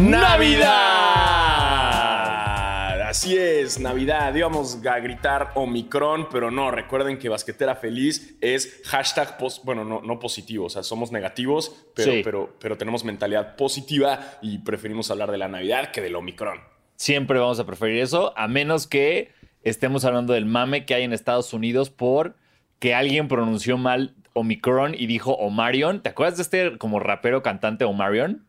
Navidad. Así es, Navidad. Íbamos a gritar Omicron, pero no, recuerden que Basquetera Feliz es hashtag, pos- bueno, no, no positivo, o sea, somos negativos, pero, Sí. pero, pero tenemos mentalidad positiva y preferimos hablar de la Navidad que del Omicron. Siempre vamos a preferir eso, a menos que estemos hablando del mame que hay en Estados Unidos por que alguien pronunció mal Omicron y dijo Omarion. ¿Te acuerdas de este como rapero cantante Omarion?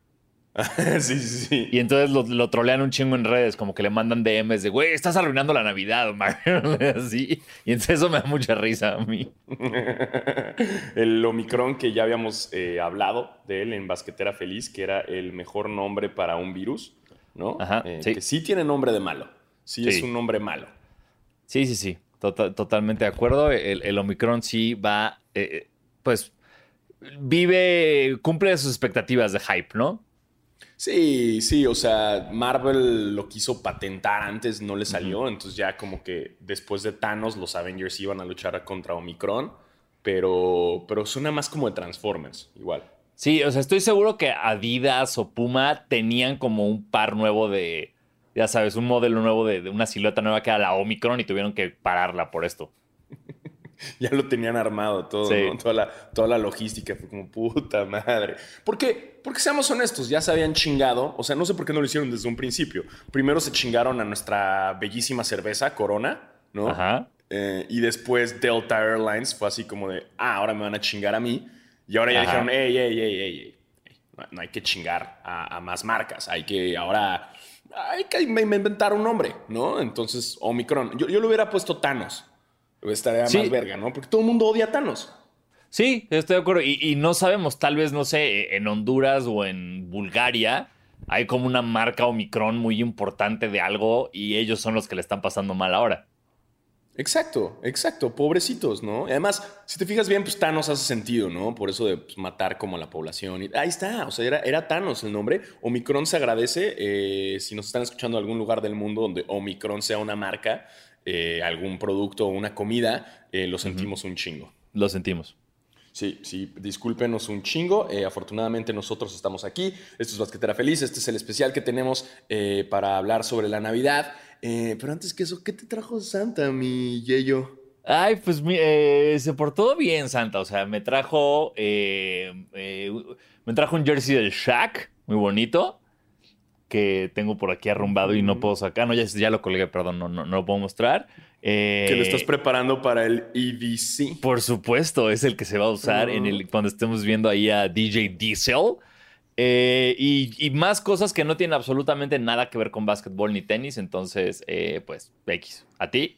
sí, sí, sí. Y entonces lo, lo trolean un chingo en redes, como que le mandan DMs de, güey, estás arruinando la Navidad, Omarion. Así. Y entonces eso me da mucha risa a mí. el Omicron que ya habíamos eh, hablado de él en Basquetera Feliz, que era el mejor nombre para un virus, ¿no? Ajá, Eh, sí. Que sí tiene nombre de malo. Sí, es un nombre malo. Sí, sí, sí. Tota- totalmente de acuerdo. El, el Omicron sí va, eh, eh, pues, vive, cumple sus expectativas de hype, ¿no? Sí, sí, o sea, Marvel lo quiso patentar antes, no le salió, entonces ya como que después de Thanos los Avengers iban a luchar contra Omicron, pero, pero suena más como de Transformers, igual. Sí, o sea, estoy seguro que Adidas o Puma tenían como un par nuevo de, ya sabes, un modelo nuevo de, de una silueta nueva que era la Omicron y tuvieron que pararla por esto. Ya lo tenían armado todo, Sí. ¿no? toda, la, toda la logística fue como puta madre. ¿Por qué? Porque seamos honestos, ya se habían chingado, o sea, no sé por qué no lo hicieron desde un principio. Primero se chingaron a nuestra bellísima cerveza, Corona, ¿no? Ajá. Eh, y después Delta Airlines fue así como de, ah, ahora me van a chingar a mí. Y ahora ya Ajá. dijeron, ey, ey, ey, ey, ey, no, hay que chingar a, a más marcas, hay que ahora, hay que in- inventar un nombre, ¿no? Entonces, Omicron, yo, yo le hubiera puesto Thanos, estaría Sí. más verga, ¿no? Porque todo el mundo odia a Thanos. Sí, estoy de acuerdo. Y, y no sabemos, tal vez, no sé, en Honduras o en Bulgaria hay como una marca Omicron muy importante de algo y ellos son los que le están pasando mal ahora. Exacto, exacto, pobrecitos, ¿no? Y además, si te fijas bien, pues Thanos hace sentido, ¿no? Por eso de pues, matar como a la población. Ahí está, o sea, era, era Thanos el nombre. Omicron se agradece. eh, si nos están escuchando en algún lugar del mundo donde Omicron sea una marca, eh, algún producto o una comida, eh, lo sentimos un chingo. Lo sentimos. Sí, sí, discúlpenos un chingo. Eh, afortunadamente nosotros estamos aquí. Esto es Basquetera Feliz. Este es el especial que tenemos eh, para hablar sobre la Navidad. Eh, pero antes que eso, ¿qué te trajo Santa, mi Yeyo? Ay, pues eh, se portó bien, Santa. O sea, me trajo. me trajo un jersey del Shaq, muy bonito. Que tengo por aquí arrumbado y no puedo sacar. No, ya, ya lo colgué, perdón, no, no, no lo puedo mostrar. Eh, Que lo estás preparando para el EDC. Por supuesto, es el que se va a usar en el, cuando estemos viendo ahí a DJ Diesel. Eh, y, y más cosas que no tienen absolutamente nada que ver con básquetbol ni tenis. Entonces, eh, pues, X. ¿A ti?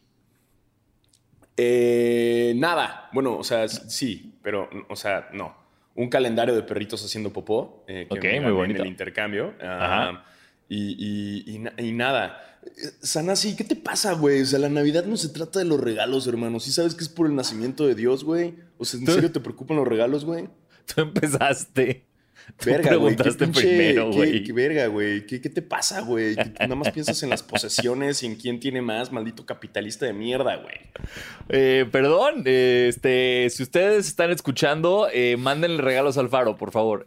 Nada. Bueno, o sea, sí, pero, o sea, no. Un calendario de perritos haciendo popó. que Ok, me muy bonito. En el intercambio. Ah, Ajá. Y, y- y y nada. Sanasi, ¿qué te pasa, güey? O sea, la Navidad no se trata de los regalos, hermano. ¿Sí sabes que es por el nacimiento de Dios, güey? O sea, ¿en serio te preocupan los regalos, güey? Tú empezaste. Verga, güey. preguntaste pinche- primero, qué- güey. Qué, verga, güey. ¿Qué, qué te pasa, güey? Nada más piensas en las posesiones y en quién tiene más, maldito capitalista de mierda, güey. Eh, perdón, eh, este, si ustedes están escuchando, eh, mándenle regalos al Faro, por favor.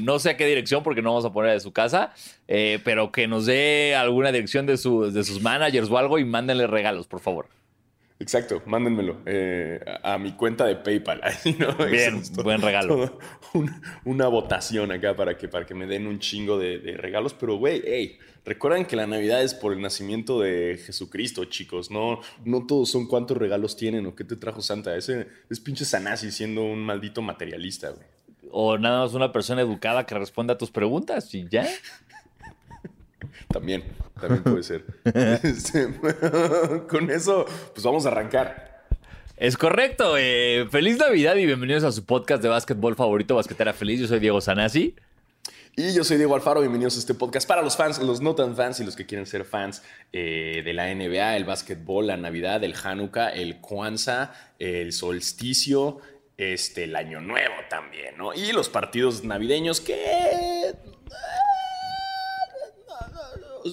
No sé a qué dirección, porque no vamos a poner de su casa, pero que nos dé alguna dirección de, su- de sus managers o algo y mándenle regalos, por favor. Exacto, mándenmelo eh, a, a mi cuenta de PayPal. Ahí, ¿no? Bien, buen regalo. una votación acá para que, para que me den un chingo de, de regalos. Pero, güey, hey, recuerden que la Navidad es por el nacimiento de Jesucristo, chicos. No, no todos son cuántos regalos tienen o qué te trajo Santa. Ese es pinche Sanasi siendo un maldito materialista, güey. O nada más una persona educada que responda a tus preguntas y ya. También, también puede ser. Este, con eso, pues vamos a arrancar. Es correcto. eh, feliz Navidad y bienvenidos a su podcast de básquetbol favorito, Basquetera Feliz. Yo soy Diego Sanasi. Y yo soy Diego Alfaro, bienvenidos a este podcast para los fans, los no tan fans y los que quieren ser fans eh, de la NBA, el básquetbol, la Navidad, el Hanukkah, el Kwanzaa, el solsticio, este, el Año Nuevo también, ¿no? Y los partidos navideños que...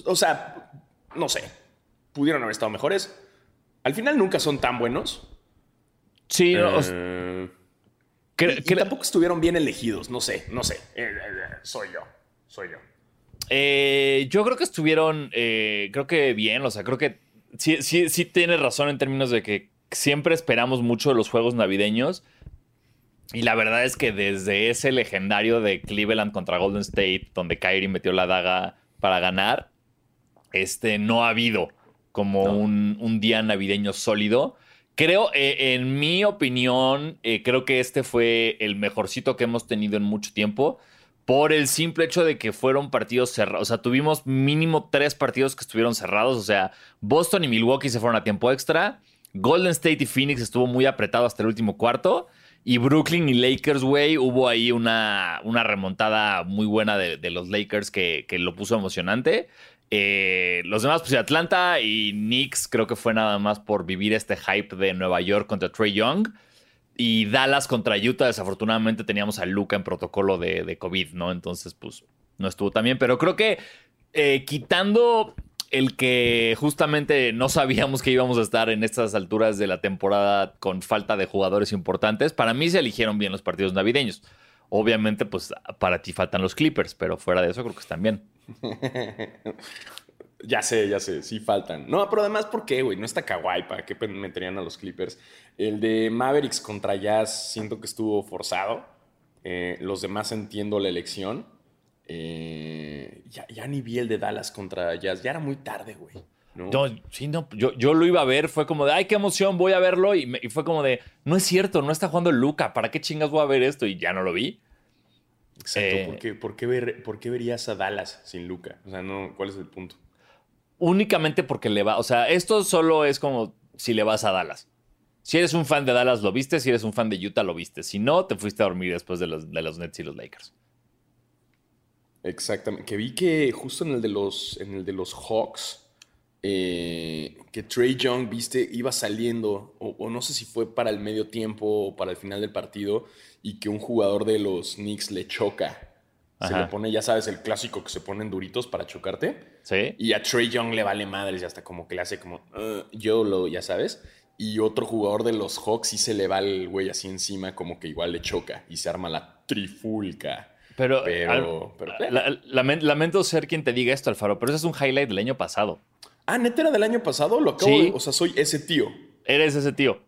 O sea, no sé, pudieron haber estado mejores. Al final nunca son tan buenos. Sí, no, o sea, Eh, y tampoco estuvieron bien elegidos, no sé, no sé. Eh, eh, eh, soy yo, soy yo. Yo creo que estuvieron, creo que bien, o sea, creo que sí, sí, sí tienes razón en términos de que siempre esperamos mucho de los juegos navideños. Y la verdad es que desde ese legendario de Cleveland contra Golden State, donde Kyrie metió la daga para ganar, este no ha habido como un, un, día navideño sólido. Creo, eh, en mi opinión, eh, creo que este fue el mejorcito que hemos tenido en mucho tiempo por el simple hecho de que fueron partidos cerrados. O sea, tuvimos mínimo tres partidos que estuvieron cerrados. O sea, Boston y Milwaukee se fueron a tiempo extra. Golden State y Phoenix estuvo muy apretado hasta el último cuarto. Y Brooklyn y Lakers, güey, hubo ahí una, una remontada muy buena de, de los Lakers que, que, lo puso emocionante. Eh, los demás, pues Atlanta y Knicks, creo que fue nada más por vivir este hype de Nueva York contra Trey Young. Y Dallas contra Utah, desafortunadamente teníamos a Luca en protocolo de, COVID, ¿no? Entonces, pues no estuvo tan bien. Pero creo que eh, quitando el que justamente no sabíamos que íbamos a estar en estas alturas de la temporada con falta de jugadores importantes, para mí se eligieron bien los partidos navideños. Obviamente, pues para ti faltan los Clippers, pero fuera de eso creo que están bien. ya sé, ya sé, sí faltan. No, pero además, ¿por qué, güey? No está kawaii, ¿para qué meterían a los Clippers? El de Mavericks contra Jazz siento que estuvo forzado. Eh, los demás entiendo la elección. Eh, ya, ya, ni vi el de Dallas contra Jazz. Ya era muy tarde, güey. ¿No? sí, no, yo, yo, lo iba a ver, fue como de, ay, qué emoción, voy a verlo. Y, me, y, fue como de, no es cierto, no está jugando Luca, ¿para qué chingas voy a ver esto? Y ya no lo vi. Exacto, eh, ¿Por, qué, por, qué ver, ¿por, qué, verías a Dallas sin Luca? O sea, no, ¿cuál es el punto? Únicamente porque le va, o sea, esto solo es como si le vas a Dallas. Si eres un fan de Dallas, lo viste. Si eres un fan de Utah, lo viste. Si no, te fuiste a dormir después de los, de los Nets y los Lakers. Exactamente. Que vi que justo en el de los, en el de los Hawks, eh, que Trey Young, viste, iba saliendo, o, o, no sé si fue para el medio tiempo o para el final del partido, y que un jugador de los Knicks le choca. Ajá. Se le pone, ya sabes, el clásico que se ponen duritos para chocarte. Sí. Y a Trey Young le vale madres y hasta como que le hace como, uh, yo lo, ya sabes. Y otro jugador de los Hawks sí se le va el güey así encima, como que igual le choca y se arma la trifulca. Pero, pero, al, pero la, lamento ser quien te diga esto, Alfaro, pero ese es un highlight del año pasado. Ah, ¿neta era del año pasado? Lo acabo Sí. de- o sea, soy ese tío. Eres ese tío.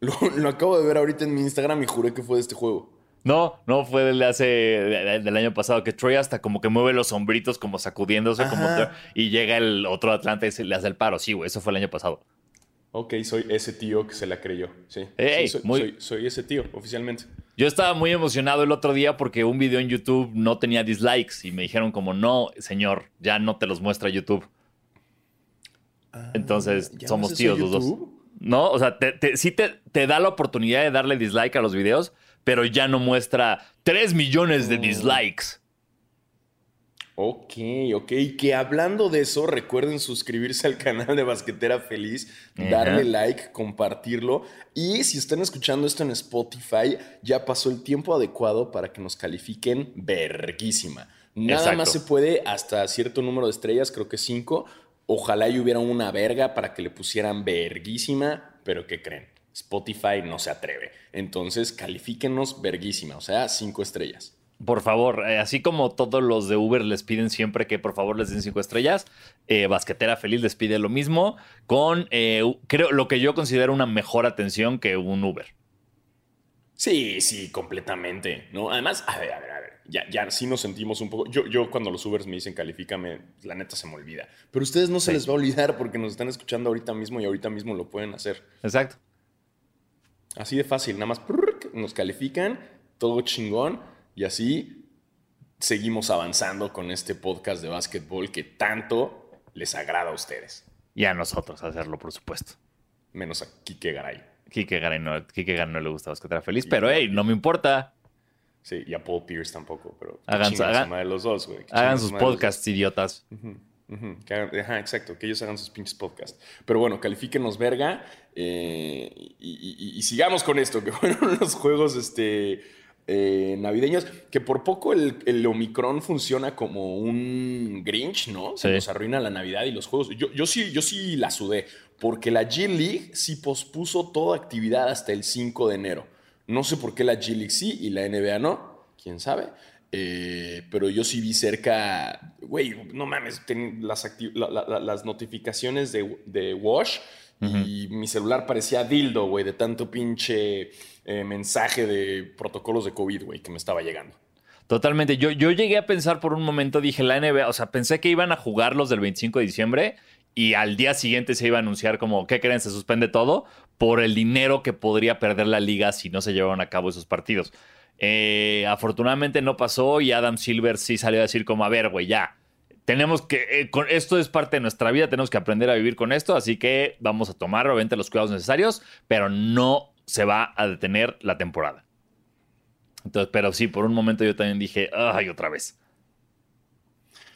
Lo, lo acabo de ver ahorita en mi Instagram y juré que fue de este juego. No, no fue del de hace de- del año pasado que Troy hasta como que mueve los sombritos como sacudiéndose como y llega el otro Atlanta y se le hace el paro. Sí, güey, eso fue el año pasado. Ok, soy ese tío que se la creyó. Sí, Ey, Sí, soy, muy- soy- soy ese tío, oficialmente. Yo estaba muy emocionado el otro día porque un video en YouTube no tenía dislikes y me dijeron como no, señor, ya no te los muestra YouTube. Entonces, Ah, ¿Ya somos tíos los dos. No, o sea, te, te- sí te, te da la oportunidad de darle dislike a los videos, pero ya no muestra 3 millones Oh. de dislikes. Ok, ok. Que hablando de eso, recuerden suscribirse al canal de Basquetera Feliz, darle like, compartirlo. Y si están escuchando esto en Spotify, ya pasó el tiempo adecuado para que nos califiquen verguísima. Nada Exacto. más se puede hasta cierto número de estrellas, creo que cinco. Ojalá y hubiera una verga para que le pusieran verguísima, pero ¿qué creen? Spotify no se atreve. Entonces, califíquenos verguísima, o sea, cinco estrellas. Por favor, eh, así como todos los de Uber les piden siempre que por favor les den cinco estrellas, eh, Basquetera Feliz les pide lo mismo con, eh, creo, lo que yo considero una mejor atención que un Uber. Sí, sí, completamente, ¿no? Además, a ver, a ver, a ver, ya, ya sí nos sentimos un poco... Yo, yo cuando los Ubers me dicen califícame, la neta se me olvida. Pero a ustedes no se Sí. les va a olvidar porque nos están escuchando ahorita mismo y ahorita mismo lo pueden hacer. Exacto. Así de fácil, nada más nos califican, todo chingón, y así seguimos avanzando con este podcast de básquetbol que tanto les agrada a ustedes. Y a nosotros hacerlo, por supuesto. Menos a Kike Garay. Kike Garay no, no le gusta Basquetera Feliz, pero hey, no me importa. Sí, y a Paul Pierce tampoco, pero Hagan su- madre los dos, güey. Hagan sus podcasts, idiotas. Que hagan- ajá, exacto, que ellos hagan sus pinches podcasts. Pero bueno, califíquenos verga eh, y, y- y sigamos con esto, que fueron los juegos este, eh, navideños, que por poco el, el Omicron funciona como un Grinch, ¿no? Se Sí. nos arruina la Navidad y los juegos. Yo, yo, sí, yo sí la sudé, porque la G League sí pospuso toda actividad hasta el 5 de enero. No sé por qué la G League sí y la NBA no, quién sabe. Eh, pero yo sí vi cerca, güey, no mames, las, las, notificaciones de, de Wash y mi celular parecía dildo, güey, de tanto pinche eh, mensaje de protocolos de COVID, güey, que me estaba llegando. Totalmente. Yo, yo llegué a pensar por un momento, dije, la NBA, o sea, pensé que iban a jugar los del 25 de diciembre y al día siguiente se iba a anunciar como, ¿qué creen? Se suspende todo por el dinero que podría perder la liga si no se llevaron a cabo esos partidos. Eh, afortunadamente no pasó y Adam Silver sí salió a decir como, a ver, güey, ya. Tenemos que, eh, esto es parte de nuestra vida, tenemos que aprender a vivir con esto, así que vamos a tomar obviamente los cuidados necesarios, pero no se va a detener la temporada. Entonces, pero sí, por un momento yo también dije, ay, otra vez.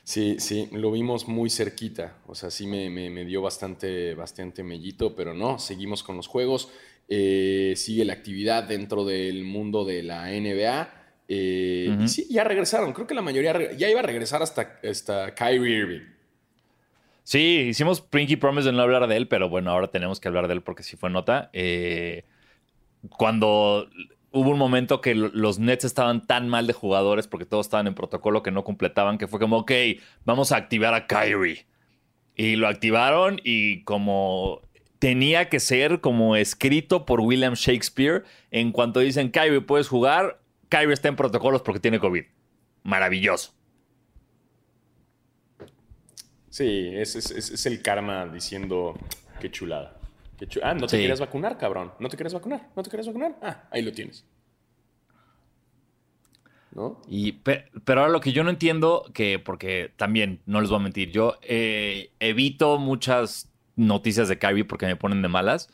Sí, sí, lo vimos muy cerquita. O sea, sí me, me, dio bastante, bastante mellito, pero no, seguimos con los juegos. Eh, sigue la actividad dentro del mundo de la NBA. Eh, y sí, ya regresaron. Creo que la mayoría ya iba a regresar hasta, hasta Kyrie Irving. Sí, hicimos Pinky Promise de no hablar de él, pero bueno, ahora tenemos que hablar de él porque sí fue nota. Eh, cuando hubo un momento que los Nets estaban tan mal de jugadores porque todos estaban en protocolo que no completaban, que fue como, ok, vamos a activar a Kyrie. Y lo activaron y como tenía que ser como escrito por William Shakespeare, en cuanto dicen, Kyrie, puedes jugar, Kyrie está en protocolos porque tiene COVID. Maravilloso. Sí, es, es el karma diciendo, qué chulada ah, no te quieres vacunar, cabrón. No te quieres vacunar. No te quieres vacunar. Ah, ahí lo tienes. ¿No? Y, pero ahora lo que yo no entiendo, que porque también, no les voy a mentir, yo eh, evito muchas noticias de Kyrie porque me ponen de malas.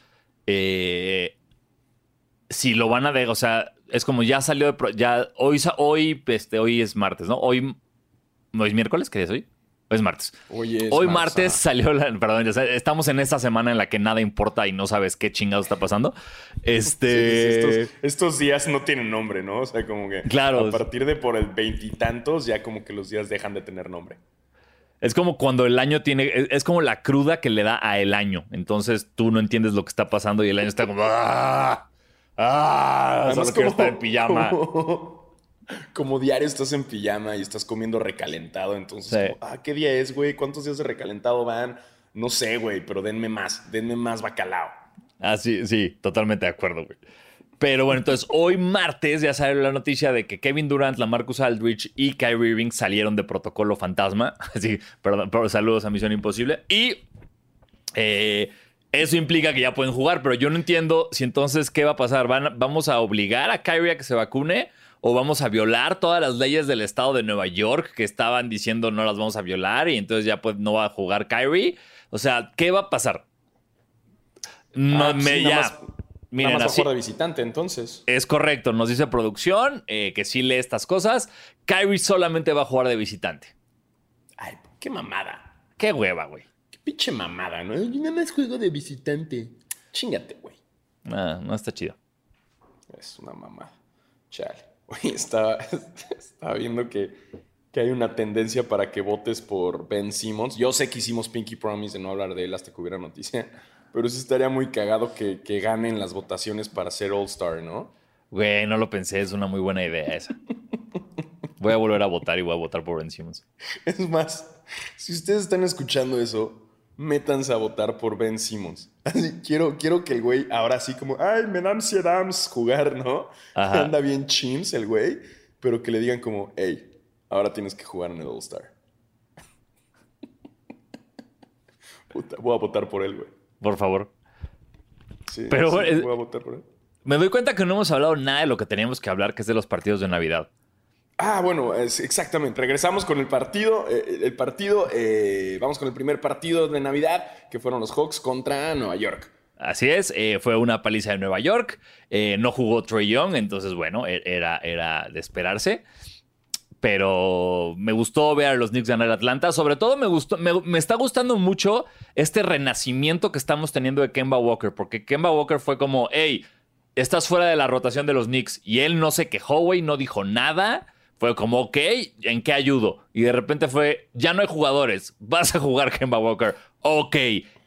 Eh, si lo van a ver, o sea, es como ya salió de. Ya, hoy, hoy, este, hoy es martes, ¿no? Hoy. ¿No es miércoles? ¿Qué día es hoy? Es martes. Hoy, martes salió la. Perdón, estamos en esta semana en la que nada importa y no sabes qué chingados está pasando. Este. estos, días no tienen nombre, ¿no? O sea, como que. Claro. A partir de por el veintitantos, ya como que los días dejan de tener nombre. Es como cuando el año tiene. Es como la cruda que le da a el año. Entonces tú no entiendes lo que está pasando y el año está como. ¡Ah! ¡Ah! Solo como, quiero estar en pijama. como diario estás en pijama y estás comiendo recalentado. Entonces, ah, ¿qué día es, güey? ¿Cuántos días de recalentado van? No sé, güey, pero denme más, denme más bacalao. Ah, sí, sí, totalmente de acuerdo, güey. Pero bueno, entonces hoy martes ya salió la noticia de que Kevin Durant, la Marcus Aldrich y Kyrie Irving salieron de protocolo fantasma. Así, perdón, pero saludos a Misión Imposible. Y eh, eso implica que ya pueden jugar, pero yo no entiendo si entonces qué va a pasar. ¿Van, ¿Vamos a obligar a Kyrie a que se vacune? O vamos a violar todas las leyes del estado de Nueva York que estaban diciendo no las vamos a violar y entonces ya pues no va a jugar Kyrie. O sea, ¿qué va a pasar? No ah, me ya. Miren, nada más de visitante, entonces. Es correcto, nos dice producción eh, que sí lee estas cosas. Kyrie solamente va a jugar de visitante. Ay, qué mamada. Qué hueva, güey. Qué pinche mamada, ¿no? Yo nada más juego de visitante. Chingate, güey. Ah, no está chido. Es una mamada. Chale. estaba, estaba viendo que, hay una tendencia para que votes por Ben Simmons. Yo sé que hicimos Pinky Promise de no hablar de él hasta que hubiera noticia, pero sí estaría muy cagado que, que ganen las votaciones para ser All-Star, ¿no? Güey, no lo pensé, es una muy buena idea esa. Voy a volver a votar y voy a votar por Ben Simmons. Es más, si ustedes están escuchando eso, métanse a votar por Ben Simmons. quiero, quiero que el güey ahora sí como, ay, me dan Adams jugar, ¿no? Anda bien chins el güey, pero que le digan como, hey, ahora tienes que jugar en el All-Star. voy a votar por él, güey. Por favor. Sí, pero voy a votar por él. Me doy cuenta que no hemos hablado nada de lo que teníamos que hablar, que es de los partidos de Navidad. Ah, bueno, exactamente. Regresamos con el partido. Eh, el partido, eh, vamos con el primer partido de Navidad, que fueron los Hawks contra Nueva York. Así es, eh, fue una paliza de Nueva York. no jugó Trey Young, entonces, bueno, e-, era, era de esperarse. Pero me gustó ver a los Knicks ganar Atlanta. Sobre todo me gustó, me, me, está gustando mucho este renacimiento que estamos teniendo de Kemba Walker. Porque Kemba Walker fue como, hey, estás fuera de la rotación de los Knicks. Y él no se quejó, güey, no dijo nada fue como, ok, ¿en qué ayudo? Y de repente fue, ya no hay jugadores, vas a jugar Kemba Walker. Ok.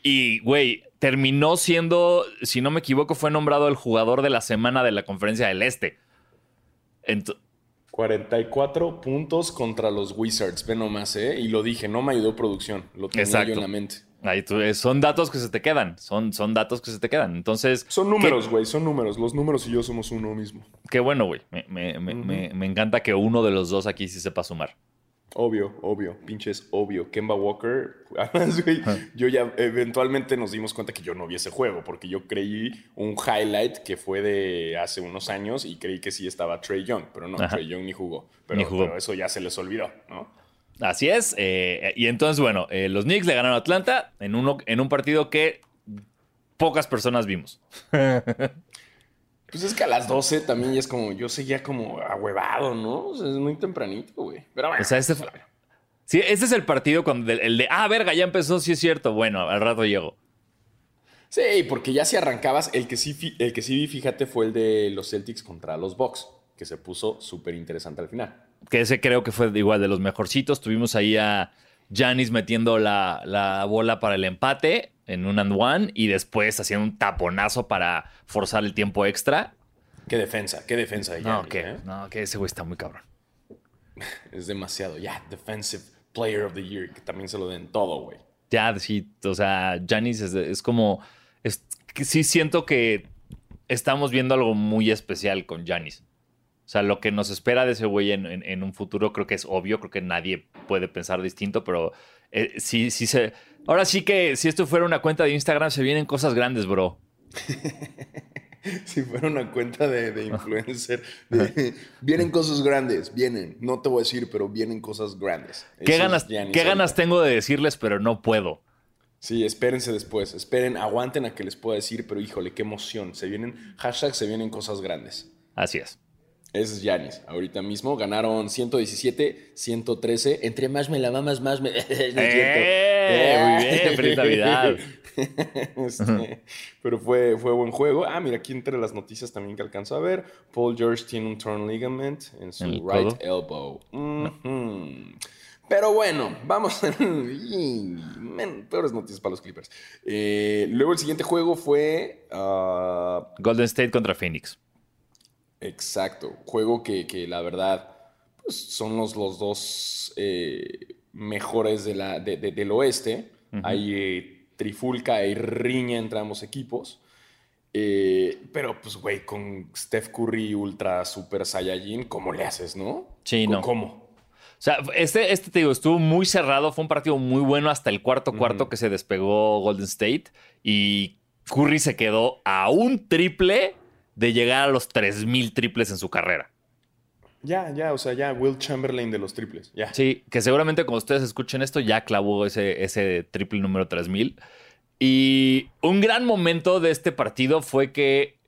Y, güey, terminó siendo, si no me equivoco, fue nombrado el jugador de la semana de la conferencia del Este. 44 puntos contra los Wizards, ve nomás, ¿eh? Y lo dije, no me ayudó producción, lo tenía Exacto. yo en la mente. Ahí tú- eh, son datos que se te quedan. Son, son datos que se te quedan. Entonces. Son números, güey, son números. Los números y yo somos uno mismo. Qué, bueno, güey. Me, me- me- me- me encanta que uno de los dos aquí sí sepa sumar. Obvio, obvio, pinches obvio. Kemba Walker, además, güey, yo ya eventualmente nos dimos cuenta que yo no vi ese juego, porque yo creí un highlight que fue de hace unos años y creí que sí estaba Trey Young, pero no, Ajá. Trey Young ni jugó. Pero, Ni jugó. pero eso ya se les olvidó, ¿no? Así es. eh, y entonces, bueno, eh, los Knicks le ganaron a Atlanta en, uno, en un partido que pocas personas vimos. Pues es que a las 12 también ya es como, yo seguía como ahuevado, ¿no? O sea, es muy tempranito, güey. Pero bueno. O sea, este fue- Sí, este es el partido cuando el, el de, ah, verga, ya empezó, sí es cierto. Bueno, al rato llego. Sí, porque ya si arrancabas, el que sí, el que sí vi, fíjate, fue el de los Celtics contra los Bucks, que se puso súper interesante al final. Que ese creo que fue igual de los mejorcitos. Tuvimos ahí a Janis metiendo la, la bola para el empate en un and one y después haciendo un taponazo para forzar el tiempo extra. Qué defensa, qué defensa. de No, Giannis, que, ¿eh? no, que ese güey está muy cabrón. Es demasiado. Ya, Defensive Player of the Year, que también se lo den todo, güey. Ya, sí, o sea, Janis es, es como. es- que sí siento que estamos viendo algo muy especial con Janis. O sea, lo que nos espera de ese güey en, en- en un futuro creo que es obvio, creo que nadie puede pensar distinto, pero eh, sí, sí se. Ahora sí que si esto fuera una cuenta de Instagram, se vienen cosas grandes, bro. Si fuera una cuenta de, de influencer, de- vienen cosas grandes, vienen. No te voy a decir, pero vienen cosas grandes. ¿Qué Eso ganas, ¿qué ganas tengo de decirles, pero no puedo? Sí, espérense después. Esperen, aguanten a que les pueda decir, pero híjole, qué emoción. Se vienen, hashtag se vienen cosas grandes. Así es. Ese es Yanis. Ahorita mismo ganaron 117, 113. Entre más me la mamas, más me. No. ¡Eh! Muy bien, feliz Navidad. Este, pero fue, fue buen juego. Ah, mira, aquí entre las noticias también que alcanzo a ver. Paul George tiene un torn ligament en su ¿En el right codo? elbow. Pero bueno, vamos. Y, men, peores noticias para los Clippers. Eh, luego el siguiente juego fue. ah, Golden State contra Phoenix. Exacto. Juego que, que la verdad pues, son los, los dos eh, mejores de la, de- de- del oeste. Hay eh, trifulca, hay riña entre ambos equipos. Eh, pero, pues, güey, con Steph Curry Ultra Super Saiyajin, ¿cómo le haces, no? Sí, no. ¿Cómo? O sea, este, este te digo, estuvo muy cerrado, fue un partido muy bueno hasta el cuarto cuarto que se despegó Golden State y Curry se quedó a un triple de llegar a los 3000 triples en su carrera. Ya, ya, o sea, ya, Will Chamberlain de los triples. Ya. Sí, que seguramente cuando ustedes escuchen esto ya clavó ese, ese triple número 3000. Y un gran momento de este partido fue que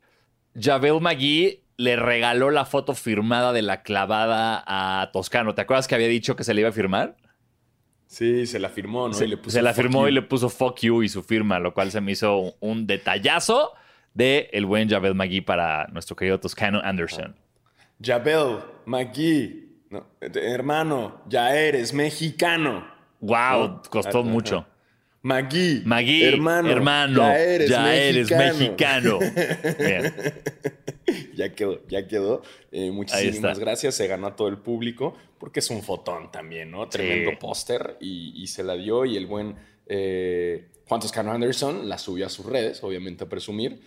Javel McGee le regaló la foto firmada de la clavada a Toscano. ¿Te acuerdas que había dicho que se le iba a firmar? Sí, se la firmó, ¿no? se, Y le puso se la firmó you. y le puso fuck you y su firma, lo cual se me hizo un detallazo de el buen Javel McGee para nuestro querido Toscano Anderson. Jabel, McGee, no, hermano, ya eres mexicano. Wow, ¿no? costó Ajá. mucho. Magui, Magui, hermano, hermano, ya eres ya mexicano. eres mexicano. Bien. ya quedó, ya quedó. Eh, muchísimas gracias. Se ganó a todo el público porque es un fotón también, ¿no? Tremendo póster y, y se la dio. Y el buen eh, Juan Toscano Anderson la subió a sus redes, obviamente a presumir.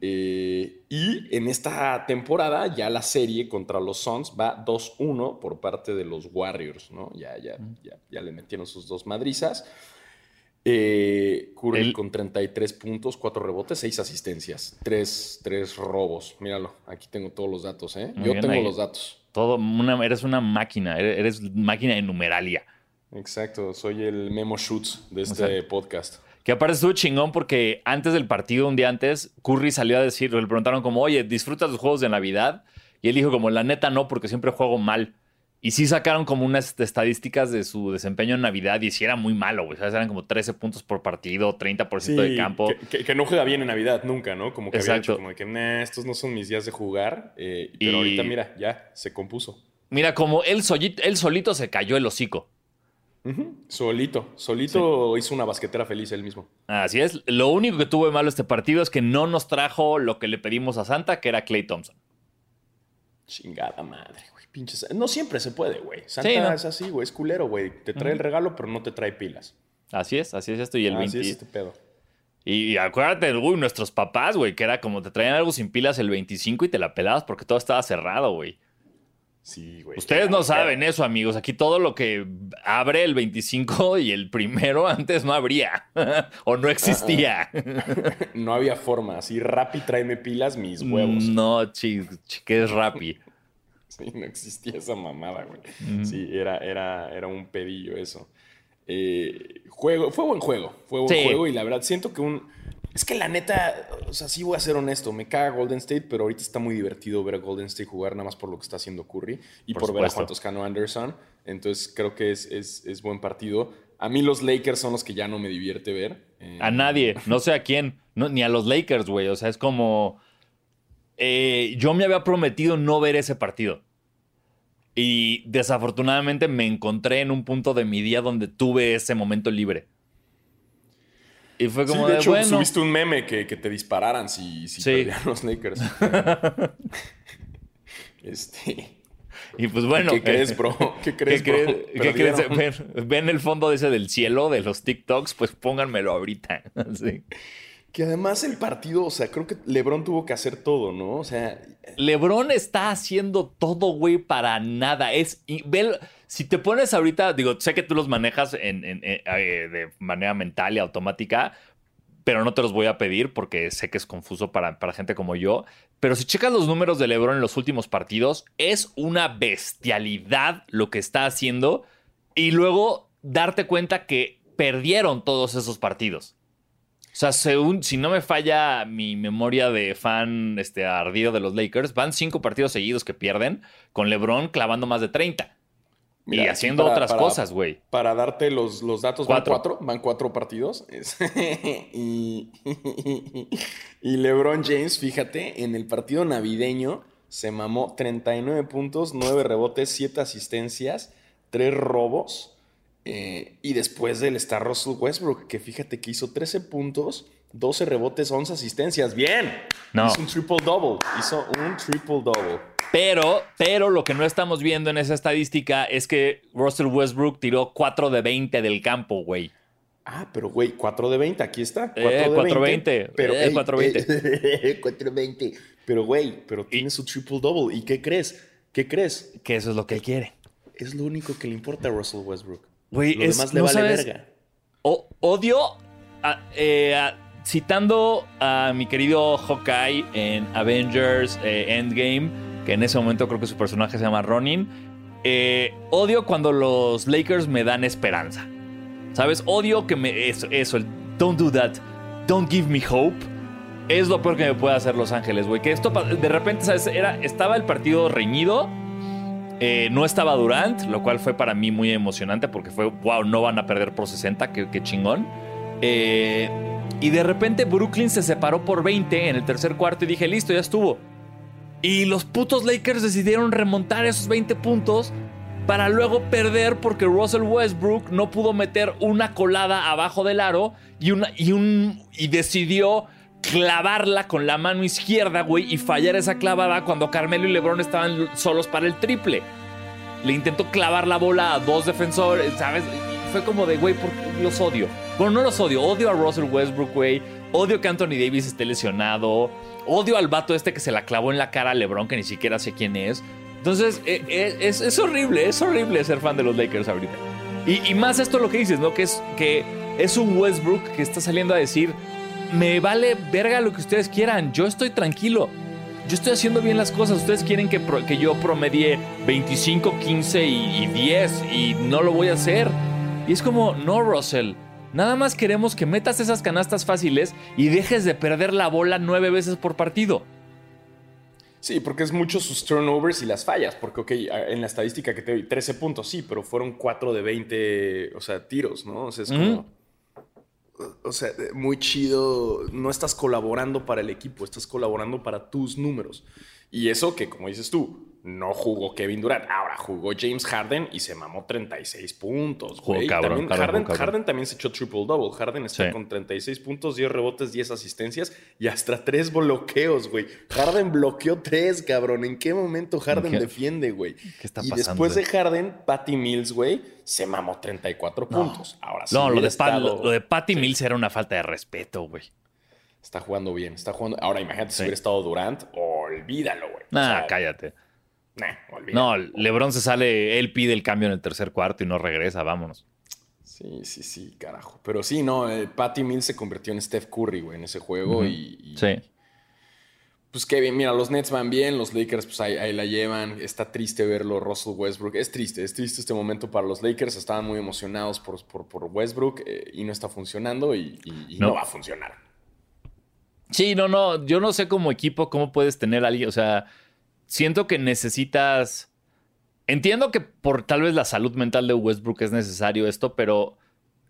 Eh, y en esta temporada ya la serie contra los Suns va 2-1 por parte de los Warriors, ¿no? Ya, ya, ya, ya le metieron sus dos madrizas. Eh, Curry El- con 33 puntos, 4 rebotes, 6 asistencias, 3, robos. Míralo, aquí tengo todos los datos, ¿eh? Muy Yo tengo ahí. los datos. Todo, una, eres una máquina, eres máquina de numeralia. Exacto, soy el Memo Shoots de este podcast. Que aparte estuvo chingón porque antes del partido, un día antes, Curry salió a decir, le preguntaron como, oye, ¿disfrutas los juegos de Navidad? Y él dijo como, la neta no, porque siempre juego mal. Y sí sacaron como unas estadísticas de su desempeño en Navidad y sí era muy malo, güey. ¿sabes? Eran como 13 puntos por partido, 30% de campo. Que, que- que no juega bien en Navidad nunca, ¿no? Como que había Exacto. dicho como de que, nah, estos no son mis días de jugar. eh, pero Y- ahorita, mira, ya se compuso. Mira, como él, solito, él solito se cayó el hocico. Solito, solito hizo una basquetera feliz él mismo. Así es. Lo único que tuvo de malo este partido es que no nos trajo lo que le pedimos a Santa, que era Clay Thompson. Chingada madre, güey. Pinches. No siempre se puede, güey. Santa ¿no? es así, güey. Es culero, güey. Te trae el regalo, pero no te trae pilas. Así es, así es esto. Y el Así 20. es este pedo. Y, acuérdate, uy, nuestros papás, güey, que era como te traían algo sin pilas el 25 y te la pelabas porque todo estaba cerrado, güey. Sí, güey. Ustedes no saben eso, amigos. Aquí todo lo que abre el 25 y el primero antes no habría o no existía. No había forma. Así, Rappi, tráeme pilas, mis huevos. No, chi, chi, que es Rappi. Sí, no existía esa mamada, güey. Sí, era, era, era un pedillo eso. Eh, juego, fue buen juego. Fue buen Sí. juego y la verdad siento que un... Es que la neta, o sea, sí voy a ser honesto, me caga Golden State, pero ahorita está muy divertido ver a Golden State jugar nada más por lo que está haciendo Curry y Por por, ver a. Juan Toscano Anderson. Entonces creo que es, es, es buen partido. A mí los Lakers son los que ya no me divierte ver. Eh, A nadie, no sé a quién, no, ni a los Lakers, güey. O sea, es como. eh, yo me había prometido no ver ese partido. Y desafortunadamente me encontré en un punto de mi día donde tuve ese momento libre. Y fue Sí, como de de, hecho, bueno. subiste un meme que, que te dispararan si, si Sí. perdían los Lakers. este, Y pues bueno. ¿Qué crees, eh, bro? ¿Qué crees, ¿Qué, bro? crees? ¿Qué crees? Ven, ven el fondo ese del cielo de los TikToks, pues pónganmelo ahorita. Sí. Que además el partido, o sea, creo que LeBron tuvo que hacer todo, ¿no? O sea, LeBron está haciendo todo, güey, para nada. Es. y ve si te pones ahorita, digo, sé que tú los manejas en- en- eh, de manera mental y automática, pero no te los voy a pedir porque sé que es confuso para, para gente como yo. Pero si checas los números de LeBron en los últimos partidos, es una bestialidad lo que está haciendo. Y luego darte cuenta que perdieron todos esos partidos. O sea, según, si no me falla mi memoria de fan este, ardido de los Lakers, van cinco partidos seguidos que pierden, con LeBron clavando más de 30. Y haciendo para- otras para- cosas, güey. para darte los, los datos, Cuatro. van cuatro, van cuatro partidos. Y, y LeBron James, fíjate, en el partido navideño se mamó 39 puntos, 9 rebotes, 7 asistencias, 3 robos. Eh, y después del está Russell Westbrook, que fíjate que hizo 13 puntos, 12 rebotes, 11 asistencias. ¡Bien! No. Hizo un triple-double. Hizo un triple-double. Pero, pero lo que no estamos viendo en esa estadística es que Russell Westbrook tiró 4 de 20 del campo, güey. Ah, pero güey, 4 de 20, aquí está. 4 Eh, de 4 20. 20, Pero, eh, ey, 4 20. ey, 4 20. Pero güey, pero tiene su triple double. ¿Y qué crees? ¿Qué crees? Que eso es lo que él quiere. Es lo único que le importa a Russell Westbrook. Güey, lo es- demás le no vale sabes- verga. O- odio, a- eh, a- citando a mi querido Hawkeye en Avengers eh, Endgame, que en ese momento creo que su personaje se llama Ronin, eh, odio cuando los Lakers me dan esperanza. ¿Sabes? Odio que me... Eso, el don't do that, don't give me hope. Es lo peor que me puede hacer Los Ángeles, güey. Que esto de repente, ¿sabes? Era, estaba el partido reñido. Eh, no estaba Durant, lo cual fue para mí muy emocionante porque fue, wow, no van a perder por 60, qué, qué chingón. Eh, y de repente Brooklyn se separó por 20 en el tercer cuarto y dije, listo, ya estuvo. Y los putos Lakers decidieron remontar esos 20 puntos para luego perder porque Russell Westbrook no pudo meter una colada abajo del aro y, una, y, un, y decidió clavarla con la mano izquierda, güey, y fallar esa clavada cuando Carmelo y LeBron estaban solos para el triple. Le intentó clavar la bola a dos defensores, ¿sabes? Y fue como de, güey, ¿por qué los odio? Bueno, no los odio, odio a Russell Westbrook, güey. Odio que Anthony Davis esté lesionado. Odio al vato este que se la clavó en la cara a LeBron, que ni siquiera sé quién es. Entonces, eh, eh, es, es horrible, es horrible ser fan de los Lakers ahorita. Y, más esto lo que dices, ¿no? Que es, que es un Westbrook que está saliendo a decir, me vale verga lo que ustedes quieran, yo estoy tranquilo. Yo estoy haciendo bien las cosas. Ustedes quieren que yo promedie 25, 15 y, y 10 y no lo voy a hacer. Y es como, no, Russell. Nada más queremos que metas esas canastas fáciles y dejes de perder la bola nueve veces por partido. Sí, porque es mucho sus turnovers y las fallas. Porque, ok, en la estadística que te doy, 13 puntos, sí, pero fueron 4 de 20, o sea, tiros, ¿no? O sea, es como. O sea, muy chido. No estás colaborando para el equipo, estás colaborando para tus números. Y eso que, como dices tú, no jugó Kevin Durant. Ahora jugó James Harden y se mamó 36 puntos. Jugó güey. cabrón, También cabrón, Harden, jugó cabrón. Harden también se echó triple double. Harden está Sí. con 36 puntos, 10 rebotes, 10 asistencias y hasta 3 bloqueos, güey. Harden bloqueó 3, cabrón. ¿En qué momento Harden ¿Qué? defiende, güey? ¿Qué está y pasando? después de Harden, Patty Mills, güey, se mamó 34 puntos. Ahora sí. No, lo de, estado- lo de Patty Mills era una falta de respeto, güey. Está jugando bien, está jugando. Ahora imagínate si hubiera estado Durant, olvídalo, güey. O Nah, sea, cállate. Nah. No, LeBron se sale, él pide el cambio en el tercer cuarto y no regresa, vámonos. Sí, sí, sí, carajo. Pero sí, no, eh, Patty Mills se convirtió en Steph Curry, güey, en ese juego. Y, y- Sí. Pues qué bien, mira, los Nets van bien, los Lakers pues ahí, ahí la llevan. Está triste verlo, Russell Westbrook. Es triste, es triste este momento para los Lakers. Estaban muy emocionados por, por, por Westbrook eh, y no está funcionando y, y- y No. no va a funcionar. Sí, no, no, yo no sé como equipo cómo puedes tener a alguien, o sea, siento que necesitas, entiendo que por tal vez la salud mental de Westbrook es necesario esto, pero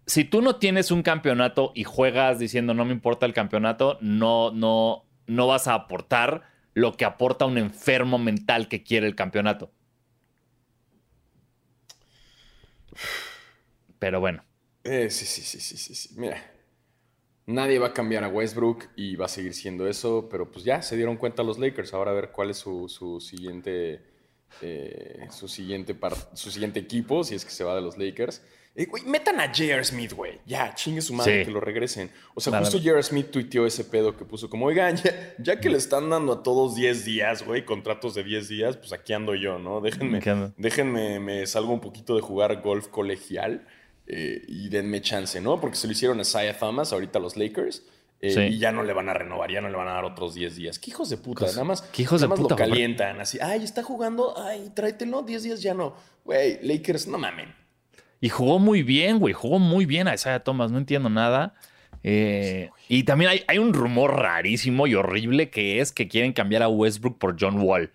si tú no tienes un campeonato y juegas diciendo no me importa el campeonato, no, no, no vas a aportar lo que aporta un enfermo mental que quiere el campeonato. Pero bueno, Eh, sí, sí, sí, sí, sí, sí. Mira, nadie va a cambiar a Westbrook y va a seguir siendo eso, pero pues ya se dieron cuenta los Lakers. Ahora a ver cuál es su, su siguiente, eh, su siguiente, par- su siguiente equipo, si es que se va de los Lakers. Eh, güey, metan a J.R. Smith, güey. Ya, chingue su madre Sí. que lo regresen. O sea, justo. J.R. Smith tuiteó ese pedo que puso como, oigan, ya, ya que le están dando a todos 10 días, güey, contratos de 10 días, pues aquí ando yo, ¿no? Déjenme, déjenme, me salgo un poquito de jugar golf colegial eh, y denme chance, ¿no? Porque se lo hicieron a Isaiah Thomas, ahorita los Lakers, eh, Sí. y ya no le van a renovar, ya no le van a dar otros 10 días. ¿Qué hijos de puta? Nada más, qué hijos nada de más puta, lo calientan, así, ay, está jugando, ay, tráetelo, 10 días ya no. Güey, Lakers, no mamen. Y jugó muy bien, güey. Jugó muy bien a Isaiah Thomas. No entiendo nada. Eh, y también hay, hay un rumor rarísimo y horrible que es que quieren cambiar a Westbrook por John Wall.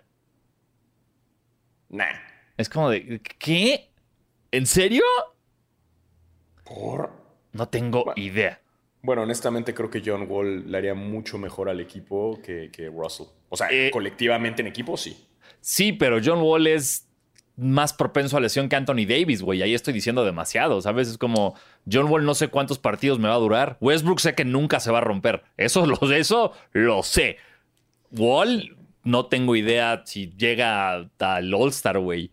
Nah. Es como de, ¿qué? ¿En serio? ¿Por? No tengo Bueno. idea. Bueno, honestamente creo que John Wall le haría mucho mejor al equipo que, que Russell. O sea, Eh, colectivamente en equipo, sí. Sí, pero John Wall es más propenso a lesión que Anthony Davis, güey. Ahí estoy diciendo demasiado, ¿sabes? Es como John Wall no sé cuántos partidos me va a durar. Westbrook sé que nunca se va a romper. Eso lo, eso lo sé. Wall no tengo idea si llega al All-Star, güey.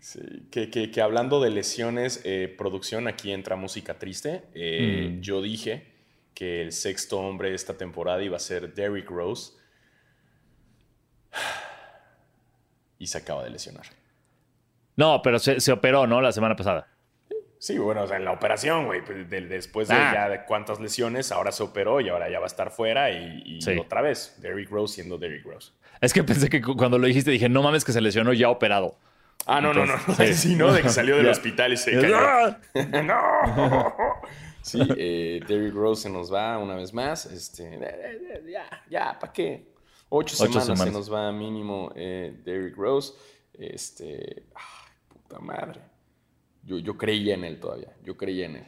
Sí, que, que- que hablando de lesiones, eh, producción, aquí entra música triste. Eh, Mm. Yo dije que el sexto hombre de esta temporada iba a ser Derrick Rose. Y se acaba de lesionar. No, pero se, se operó, ¿no? La semana pasada. Sí, bueno, o sea, en la operación, güey, pues, de- después de Ah. ya de cuántas lesiones, ahora se operó y ahora ya va a estar fuera y, y Sí. otra vez, Derrick Rose siendo Derrick Rose. Es que pensé que cu- cuando lo dijiste dije, no mames que se lesionó ya operado. Ah, no, no, no, sí. Sí, ¿no? De que salió del hospital y se cayó. ¡No! Sí, eh, Derrick Rose se nos va una vez más. Este, eh, eh, ya, ya, ¿para qué? Ocho, Ocho semanas, se nos va mínimo eh, Derrick Rose. Este, ay, puta madre. Yo, yo creía en él todavía, yo creía en él.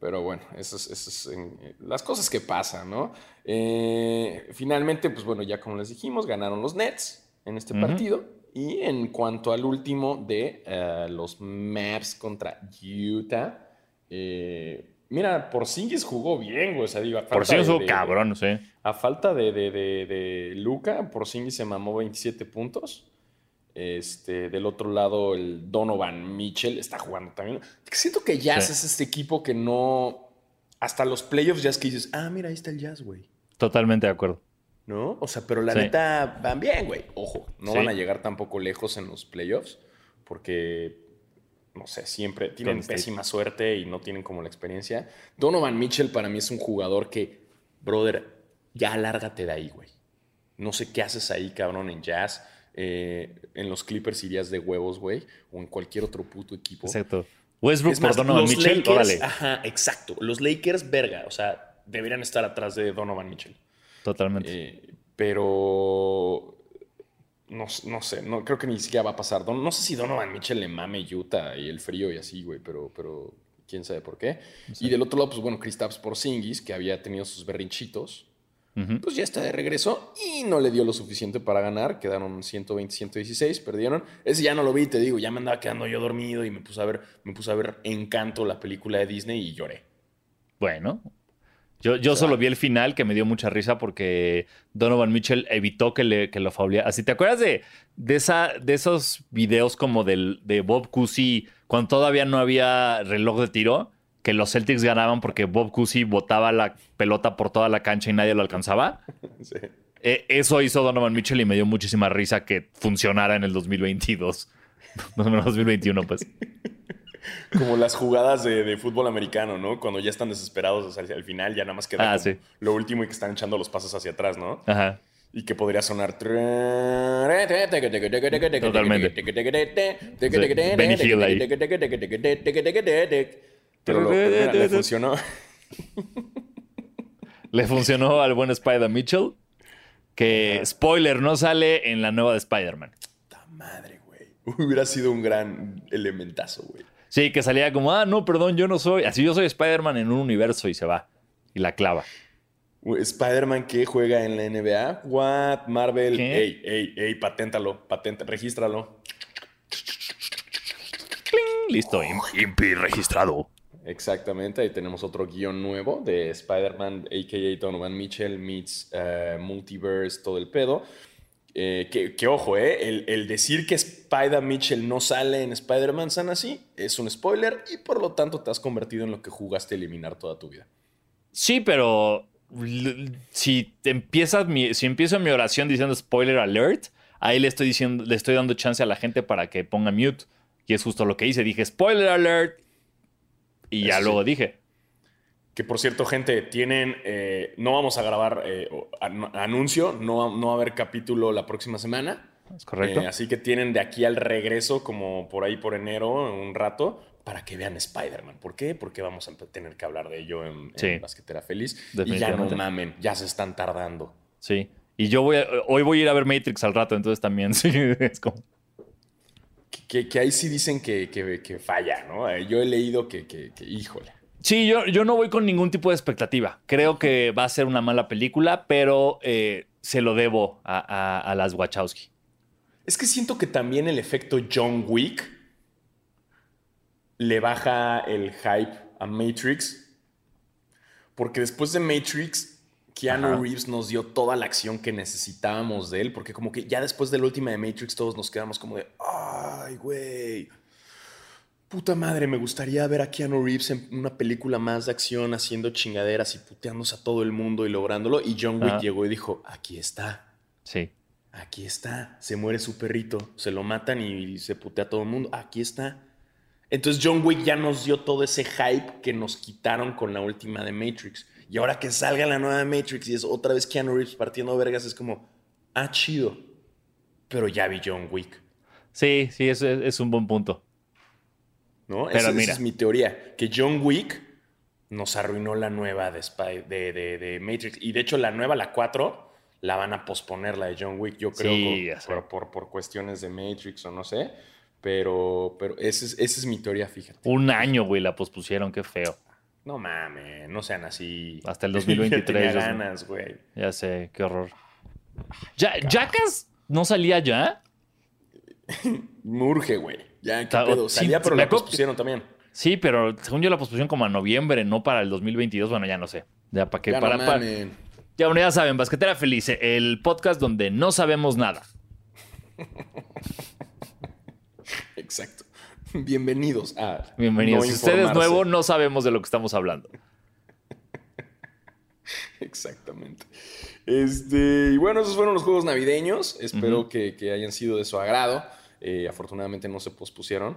Pero bueno, eso es, eso es en- las cosas que pasan, ¿no? Eh, finalmente, pues bueno, ya como les dijimos, ganaron los Nets en este partido. Y en cuanto al último de eh, los Mavs contra Utah, eh, mira, Porzingis jugó bien, güey. O sea, digo, a falta de- cabrón, sí. A falta de, de, de, de Luca, Porzingis se mamó 27 puntos. Este, del otro lado, el Donovan Mitchell está jugando también. Siento que Jazz Sí. es este equipo que no. Hasta los playoffs ya es que dices, ah, mira, ahí está el Jazz, güey. Totalmente de acuerdo. ¿No? O sea, pero la Sí. neta van bien, güey. Ojo, no Sí. van a llegar tampoco lejos en los playoffs porque, no sé, siempre tienen State. pésima suerte y no tienen como la experiencia. Donovan Mitchell para mí es un jugador que, brother, ya lárgate de ahí, güey. No sé qué haces ahí, cabrón, en jazz. Eh, en los Clippers irías de huevos, güey. O en cualquier otro puto equipo. Exacto. Westbrook Es por Donovan los Mitchell, Lakers, órale. ajá, exacto. Los Lakers, verga. O sea, deberían estar atrás de Donovan Mitchell. Totalmente. Eh, pero no, no sé, no, creo que ni siquiera va a pasar. Don- no sé si Donovan Mitchell le mame Utah y el frío y así, güey, pero, pero quién sabe por qué. Y del otro lado, pues bueno, Kristaps Porzingis, que había tenido sus berrinchitos, pues ya está de regreso y no le dio lo suficiente para ganar. Quedaron 120, 116, perdieron. Ese ya no lo vi, te digo, ya me andaba quedando yo dormido y me puse a ver, me puse a ver Encanto, la película de Disney y lloré. Bueno, yo, yo solo vi el final que me dio mucha risa porque Donovan Mitchell evitó que, le, que lo fauleara. Así, ¿te acuerdas de, de, esa, de esos videos como del, de Bob Cousy cuando todavía no había reloj de tiro? Que los Celtics ganaban porque Bob Cousy botaba la pelota por toda la cancha y nadie lo alcanzaba. Sí. E, eso hizo Donovan Mitchell y me dio muchísima risa que funcionara en el 2022. No, 2021, pues. Como las jugadas de, fútbol americano, ¿no? Cuando ya están desesperados el final, ya nada más queda ah, lo último y que están echando los pasos hacia atrás, ¿no? Ajá. Y que podría sonar. Totalmente. Benny Hill ahí. Pero le funcionó. le funcionó al buen Spider Mitchell. Que, spoiler, no sale en la nueva de Spider-Man. madre, güey. Hubiera sido un gran elementazo, güey. Sí, que salía como, ah, no, perdón, yo no soy. Así yo soy Spider-Man en un universo y se va. Y la clava. Spider-Man que juega en la NBA. What? Marvel. Ey, ey, ey, paténtalo. Patenta, regístralo. Listo, Impi registrado. Exactamente, ahí tenemos otro guion nuevo de Spider-Man, a.k.a. Donovan Mitchell, meets uh, Multiverse, todo el pedo. Eh, que, ojo, eh, el, decir que Spider Mitchell no sale en Spider-Man San así es un spoiler y por lo tanto te has convertido en lo que jugaste a eliminar toda tu vida. Sí, pero si empiezas mi, si empiezo mi oración diciendo spoiler alert, ahí le estoy diciendo, le estoy dando chance a la gente para que ponga mute. Y es justo lo que hice. Dije spoiler alert. Y ya luego dije. Que por cierto, gente, tienen. Eh, no vamos a grabar eh, anuncio, no, no va a haber capítulo la próxima semana. Es correcto. Eh, así que tienen de aquí al regreso, como por ahí por enero, un rato, para que vean Spider-Man. ¿Por qué? Porque vamos a tener que hablar de ello en, Basquetera Feliz. Y ya no mamen, ya se están tardando. Sí. Y yo voy hoy voy a ir a ver Matrix al rato, entonces también sí, es como. Que, ahí sí dicen que, que, falla, ¿no? Yo he leído que, que híjole. Sí, yo, yo, no voy con ningún tipo de expectativa. Creo que va a ser una mala película, pero eh, se lo debo a, las Wachowski. Es que siento que también el efecto John Wick le baja el hype a Matrix. Porque después de Matrix, Keanu Reeves nos dio toda la acción que necesitábamos de él. Porque como que ya después de la última de Matrix todos nos quedamos como de, ay, güey puta madre, me gustaría ver a Keanu Reeves en una película más de acción haciendo chingaderas y puteándose a todo el mundo y lográndolo. Y John Wick llegó y dijo, aquí está. Sí. Aquí está. Se muere su perrito, se lo matan y se putea a todo el mundo. Aquí está. Entonces John Wick ya nos dio todo ese hype que nos quitaron con la última de Matrix. Y ahora que salga la nueva Matrix y es otra vez Keanu Reeves partiendo vergas, es como, ah, chido. Pero ya vi John Wick. Sí, sí, es, es un buen punto. ¿No? esa, es mi teoría, que John Wick nos arruinó la nueva de, de, de, Matrix. Y de hecho la nueva, la 4, la van a posponer, la de John Wick, yo creo, por, por, por, cuestiones de Matrix o no sé. Pero, pero esa es, esa es mi teoría, fíjate. Un año, güey, la pospusieron, qué feo. No mames, no sean así. Hasta el 2023. ganas, güey. Ya sé, qué horror. ¿Ya, ¿Jackas no salía ya? Murge, güey. Ya, ¿qué pedo? Salía, pero la pospusieron también. Sí, pero según yo la pospusieron como a noviembre, no para el 2022. Bueno, ya no sé. Ya para qué. Ya para, para, Ya, bueno, ya saben, Basquetera Feliz, el podcast donde no sabemos nada. Exacto. Bienvenidos a. Bienvenidos. si usted es nuevo, no sabemos de lo que estamos hablando. Exactamente. Este, y bueno, esos fueron los juegos navideños. Espero que, que, hayan sido de su agrado. Eh, afortunadamente no se pospusieron.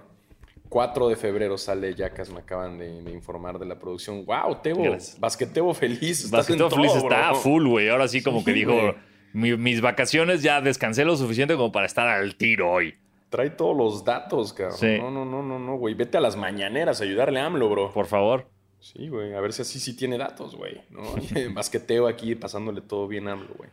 4 de febrero sale Yacas, me acaban de, informar de la producción. ¡Wow, Tebo! Basquetebo feliz. Basquetebo feliz está full, güey. Ahora sí, como que dijo: mis vacaciones ya descansé lo suficiente como para estar al tiro hoy. Trae todos los datos, cabrón. No, no, no, no, no, güey. Vete a las mañaneras a ayudarle a AMLO, bro. Por favor. Sí, güey. A ver si así sí tiene datos, güey. ¿no? Basqueteo aquí pasándole todo bien a AMLO, güey.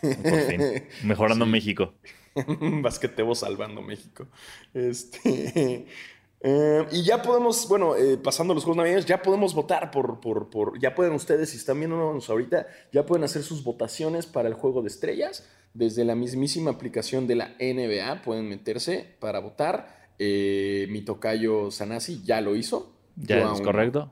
Por fin. Mejorando México. Basquetebo salvando México. Este. Eh, y ya podemos, bueno, eh, pasando los juegos navideños, ya podemos votar por, por, por, ya pueden ustedes, si están viéndonos ahorita, ya pueden hacer sus votaciones para el juego de estrellas. Desde la mismísima aplicación de la NBA pueden meterse para votar. Eh, mi tocayo Sanasi ya lo hizo. Ya es aún correcto.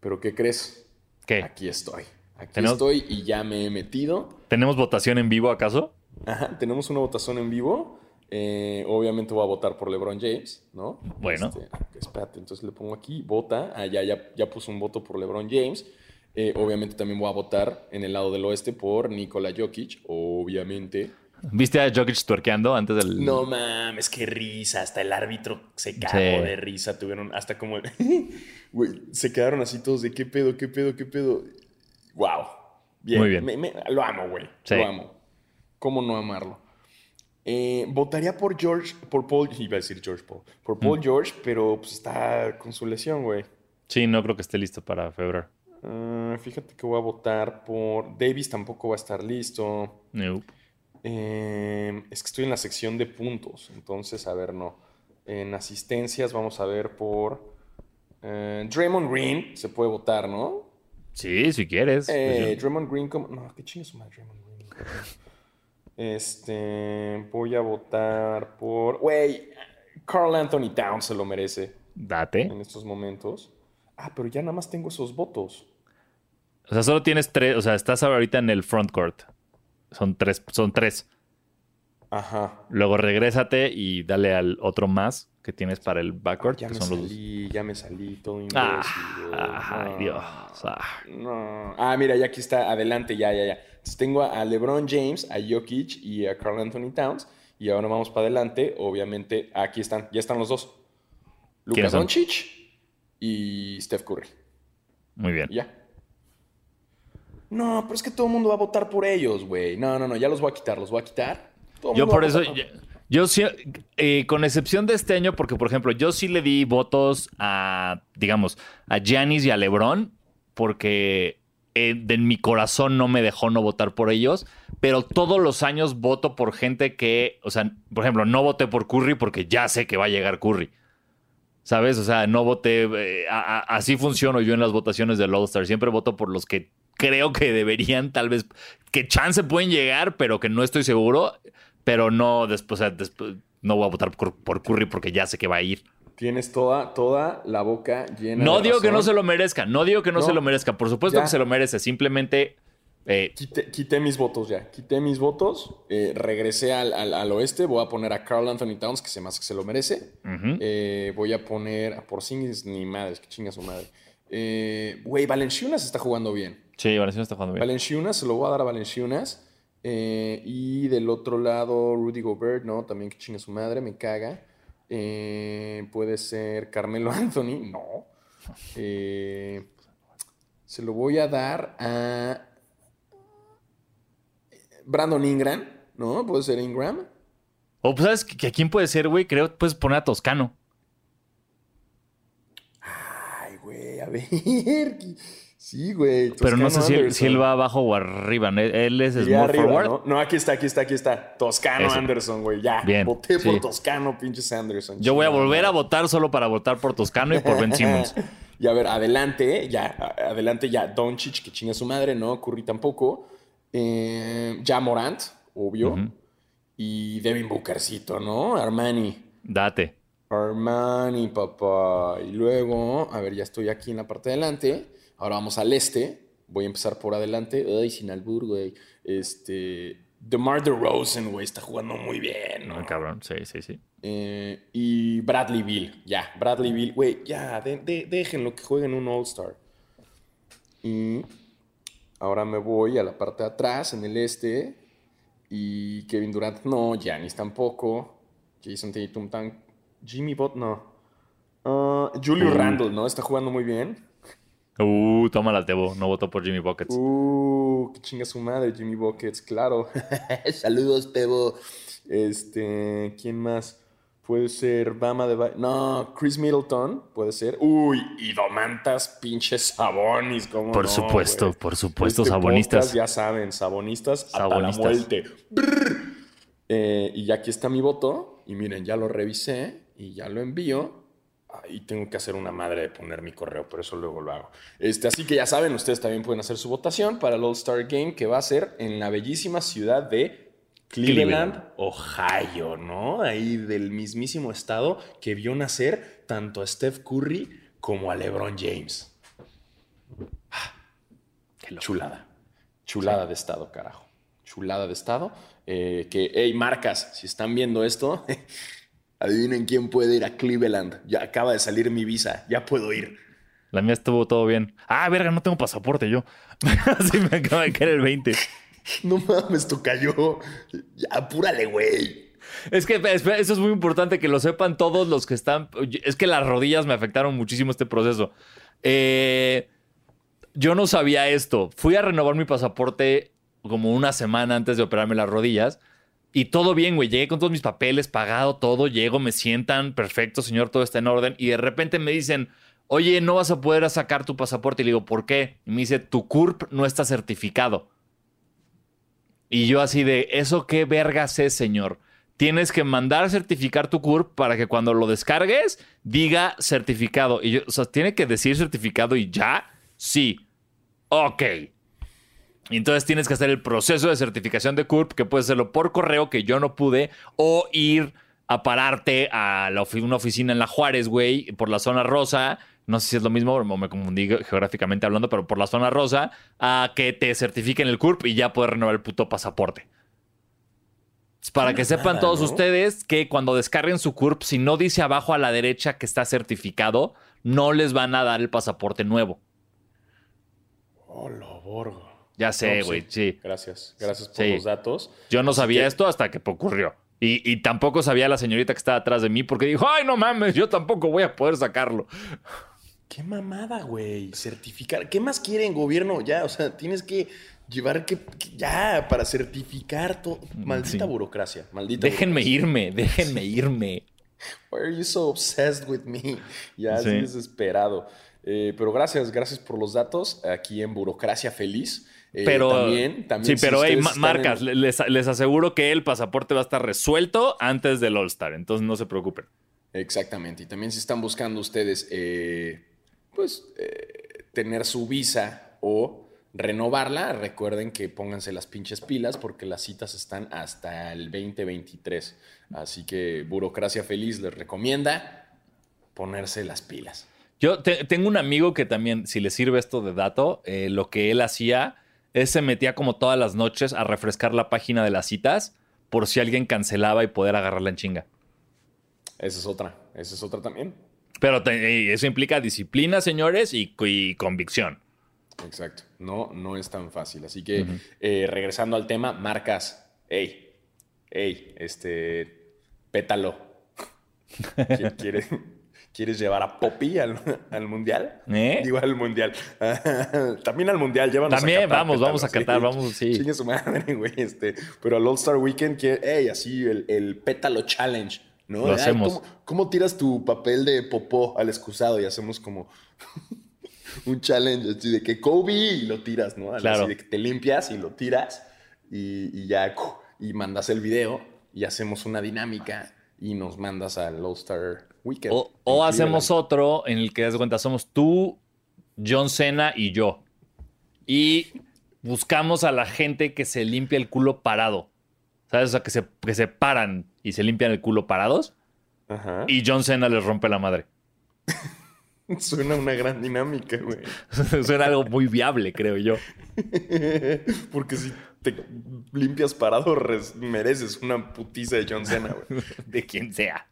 Pero ¿qué crees? ¿Qué? Aquí estoy. Aquí estoy y ya me he metido. ¿Tenemos votación en vivo acaso? Ajá, tenemos una votación en vivo. Eh, obviamente voy a votar por LeBron James, ¿no? Bueno. Este, espérate, entonces le pongo aquí, vota. Ah, ya, ya, ya puse un voto por LeBron James. Eh, obviamente también voy a votar en el lado del oeste por Nikola Jokic, obviamente. ¿Viste a Jokic tuerqueando antes del. No mames, qué risa. Hasta el árbitro se cagó Sí. de risa. Tuvieron hasta como. Güey, se quedaron así todos de qué pedo, qué pedo, qué pedo. Wow. Bien. Muy bien. Me- me- lo amo, güey. Sí. Lo amo. ¿Cómo no amarlo? Eh, votaría por George, por Paul, iba a decir George Paul, por Mm. Paul George, pero pues está con su lesión, güey. Sí, no creo que esté listo para febrero. Ah, fíjate que voy a votar por Davis, tampoco va a estar listo. Nope. Eh, es que estoy en la sección de puntos, entonces, a ver, no. En asistencias vamos a ver por eh, Draymond Green, se puede votar, ¿no? Sí, si quieres. Pues yo- Draymond Green, como... no, qué chingue su madre, Draymond Green. Este, voy a votar por, güey, Carl Anthony Towns se lo merece Date. en estos momentos. Ah, pero ya nada más tengo esos votos. O sea, solo tienes tres. O sea, estás ahorita en el front court. Son tres. Son tres. Ajá. Luego regrésate y dale al otro más que tienes para el backcourt, ya que me son los dos. salí, ya me salí, todo imbécil. Ah, ay, No. Dios. Ah. No. Ah, mira, ya aquí está, adelante, ya, ya, ya. Entonces tengo a LeBron James, a Jokic y a Carl Anthony Towns. Y ahora vamos para adelante. Obviamente, aquí están, ya están los dos. Luka ¿Quiénes son? Doncic y Steph Curry. Muy bien. Ya. No, pero es que todo el mundo va a votar por ellos, güey. No, no, no, ya los voy a quitar, los voy a quitar. Todo Yo mundo por eso, yo sí, eh, con excepción de este año, porque por ejemplo, yo sí le di votos a, digamos, a Giannis y a LeBron, porque eh, de mi corazón no me dejó no votar por ellos, pero todos los años voto por gente que, o sea, por ejemplo, no voté por Curry porque ya sé que va a llegar Curry. ¿Sabes? O sea, no voté. eh, así funciono yo en las votaciones del All-Star. Siempre voto por los que creo que deberían, tal vez, que chance pueden llegar, pero que no estoy seguro. Pero no, después, no voy a votar por Curry porque ya sé que va a ir. Tienes toda, toda la boca llena No de digo que no se lo merezca, no digo que no, No. se lo merezca. Por supuesto Ya. que se lo merece. Simplemente. eh, Quité, quité mis votos ya. Quité mis votos. eh, regresé al, al- al oeste. Voy a poner a Carl Anthony Towns, que se más que se lo merece. Eh, voy a poner a Porzingis, ni madres, que chinga su madre. Güey, Valenciunas está jugando bien. Sí, Valenciano está jugando bien. Valenciunas, se lo voy a dar a Valenciunas. Y del otro lado, Rudy Gobert, ¿no? También que chinga su madre, me caga. Eh, puede ser Carmelo Anthony, no. Eh, se lo voy a dar a Brandon Ingram, ¿no? Puede ser Ingram. O pues, ¿sabes que a quién puede ser, güey? Creo que puedes poner a Toscano. Ay, güey, a ver. Sí, güey. Pero no sé si si él va abajo o arriba. ¿no? Él es small arriba, forward. ¿no? No, aquí está, aquí está, aquí está. Toscano Ese. Anderson, güey. Ya. Bien, Voté por. Toscano, pinches Anderson. Yo voy a volver a votar solo para votar por Toscano y por Ben Simmons. y a ver, adelante, eh, ya, adelante ya. Doncic, que chinga su madre, ¿no? Curry tampoco. Eh, ya Morant, obvio. Y Devin Bookercito, ¿no? Armani. Date. Armani, papá. Y luego, a ver, ya estoy aquí en la parte de adelante. Ahora vamos al este. Voy a empezar por adelante. Ay, sin albur, güey. Este. DeMar DeRozan, güey, está jugando muy bien, ¿no? No, cabrón. Sí, sí, sí. Eh, y Bradley Bill, ya. Bradley Bill, güey, ya. de- de- déjenlo que jueguen un All-Star. Y ahora me voy a la parte de atrás, en el este. Y Kevin Durant, no. Giannis tampoco. Jason Tatum, tan. Jimmy Bot, no. Ah, Julio Mm. Randle, ¿no? Está jugando muy bien. Uh, toma la Tebo. No votó por Jimmy Buckets. Uh, que chinga su madre, Jimmy Buckets, claro. Saludos, Tebo. Este, ¿quién más? Puede ser Bama de Ba- No, Chris Middleton, puede ser. Uy, y Domantas, pinches Sabonis, ¿cómo por no, supuesto, por supuesto, Este sabonistas. ya saben, sabonistas, hasta Sabonistas. la muerte. Eh, y ya aquí está mi voto. Y miren, ya lo revisé. y ya lo envío. Y tengo que hacer una madre de poner mi correo, pero eso luego lo hago. Este, así que ya saben, ustedes también pueden hacer su votación para el All-Star Game que va a ser en la bellísima ciudad de Cleveland, Ohio, ¿no? Ahí del mismísimo estado que vio nacer tanto a Steph Curry como a LeBron James. Chulada. Chulada de estado, carajo. Chulada de estado. Eh, que, hey, marcas, si están viendo esto, adivinen quién puede ir a Cleveland. Ya acaba de salir mi visa, ya puedo ir. La mía estuvo todo bien. Ah, verga, no tengo pasaporte yo. Así me acaba de caer el 20. No mames, esto cayó. Ya, apúrale, güey. Es que eso es muy importante que lo sepan todos los que están. Es que las rodillas me afectaron muchísimo este proceso. Eh, yo no sabía esto. Fui a renovar mi pasaporte como una semana antes de operarme las rodillas. Y todo bien, güey. Llegué con todos mis papeles, pagado todo. Llego, me sientan, perfecto, señor, todo está en orden. Y de repente me dicen, oye, no vas a poder sacar tu pasaporte. Y le digo, ¿por qué? Y me dice, tu CURP no está certificado. Y yo así de, ¿eso qué vergas es, señor? Tienes que mandar a certificar tu CURP para que cuando lo descargues diga certificado. Y yo, o sea, ¿tiene que decir certificado y ya? Sí. Ok. Y entonces tienes que hacer el proceso de certificación de CURP, que puedes hacerlo por correo, que yo no pude, o ir a pararte a una oficina en La Juárez, güey, por la zona rosa. No sé si es lo mismo, me confundí geográficamente hablando, pero por la zona rosa, a que te certifiquen el CURP y ya puedes renovar el puto pasaporte. Para que sepan todos ustedes que cuando descarguen su CURP, si no dice abajo a la derecha que está certificado, no les van a dar el pasaporte nuevo. Oh, lo borgo. Ya sé, güey, sí. Gracias, gracias por los datos. Yo no sabía esto hasta que ocurrió. Y, y, tampoco sabía la señorita que estaba atrás de mí porque dijo, ay, no mames, yo tampoco voy a poder sacarlo. Qué mamada, güey. Certificar. ¿Qué más quieren, gobierno? Ya, o sea, tienes que llevar que, ya para certificar todo. Maldita burocracia, maldita. Déjenme irme, déjenme irme. Why are you so obsessed with me? Ya, sí. desesperado. Eh, pero gracias, gracias por los datos aquí en Burocracia Feliz. Eh, pero también, también, sí, pero hey, marcas, les, aseguro que el pasaporte va a estar resuelto antes del All Star, entonces no se preocupen. Exactamente. Y también si están buscando ustedes, eh, pues, tener su visa o renovarla, recuerden que pónganse las pinches pilas porque las citas están hasta el 2023. Así que Burocracia Feliz les recomienda ponerse las pilas. Yo tengo un amigo que también, si le sirve esto de dato, eh, lo que él hacía es se metía como todas las noches a refrescar la página de las citas por si alguien cancelaba y poder agarrarla en chinga. Esa es otra, esa es otra también. Pero eso implica disciplina, señores, y, convicción. Exacto, no, no es tan fácil. Así que eh, regresando al tema, marcas, hey, hey, este, pétalo. ¿Quiere, ¿Quieres llevar a Poppy al, mundial? ¿Eh? Digo al mundial. También al mundial, llévanos También, a vamos, vamos a Qatar, vamos, sí. Chingue su madre, güey. Este, pero al All-Star Weekend, que, hey, así, el, pétalo challenge, ¿no? Lo hacemos. ¿cómo, tiras tu papel de popó al excusado? Y hacemos como un challenge así de que Kobe y lo tiras, ¿no? Claro. Así de que te limpias y lo tiras y, y ya, y mandas el video y hacemos una dinámica y nos mandas al O, hacemos otro en el que das cuenta, somos tú, John Cena y yo. Y buscamos a la gente que se limpia el culo parado. ¿Sabes? O sea, que se, que se paran y se limpian el culo parados. Y John Cena les rompe la madre. Suena una gran dinámica, güey. Suena algo muy viable, creo yo. Porque si te limpias parado, mereces una putiza de John Cena, güey. De quien sea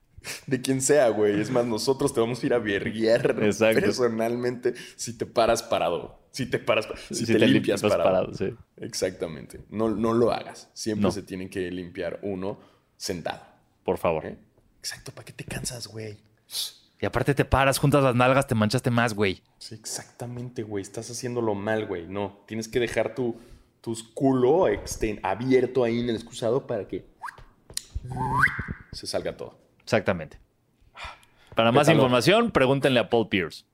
de quien sea, güey. Es más, nosotros te vamos a ir a verguiar personalmente si te paras parado. Si te paras, si, te, limpias, parado. Exactamente. No, no lo hagas. Siempre se tiene que limpiar uno sentado. Por favor. ¿Eh? Exacto. ¿Para qué te cansas, güey? Y aparte te paras, juntas las nalgas, te manchaste más, güey. Sí, exactamente, güey. Estás haciéndolo mal, güey. No. Tienes que dejar tu, tu culo abierto ahí en el excusado para que se salga todo. Exactamente. Para más información, pregúntenle a Paul Pierce.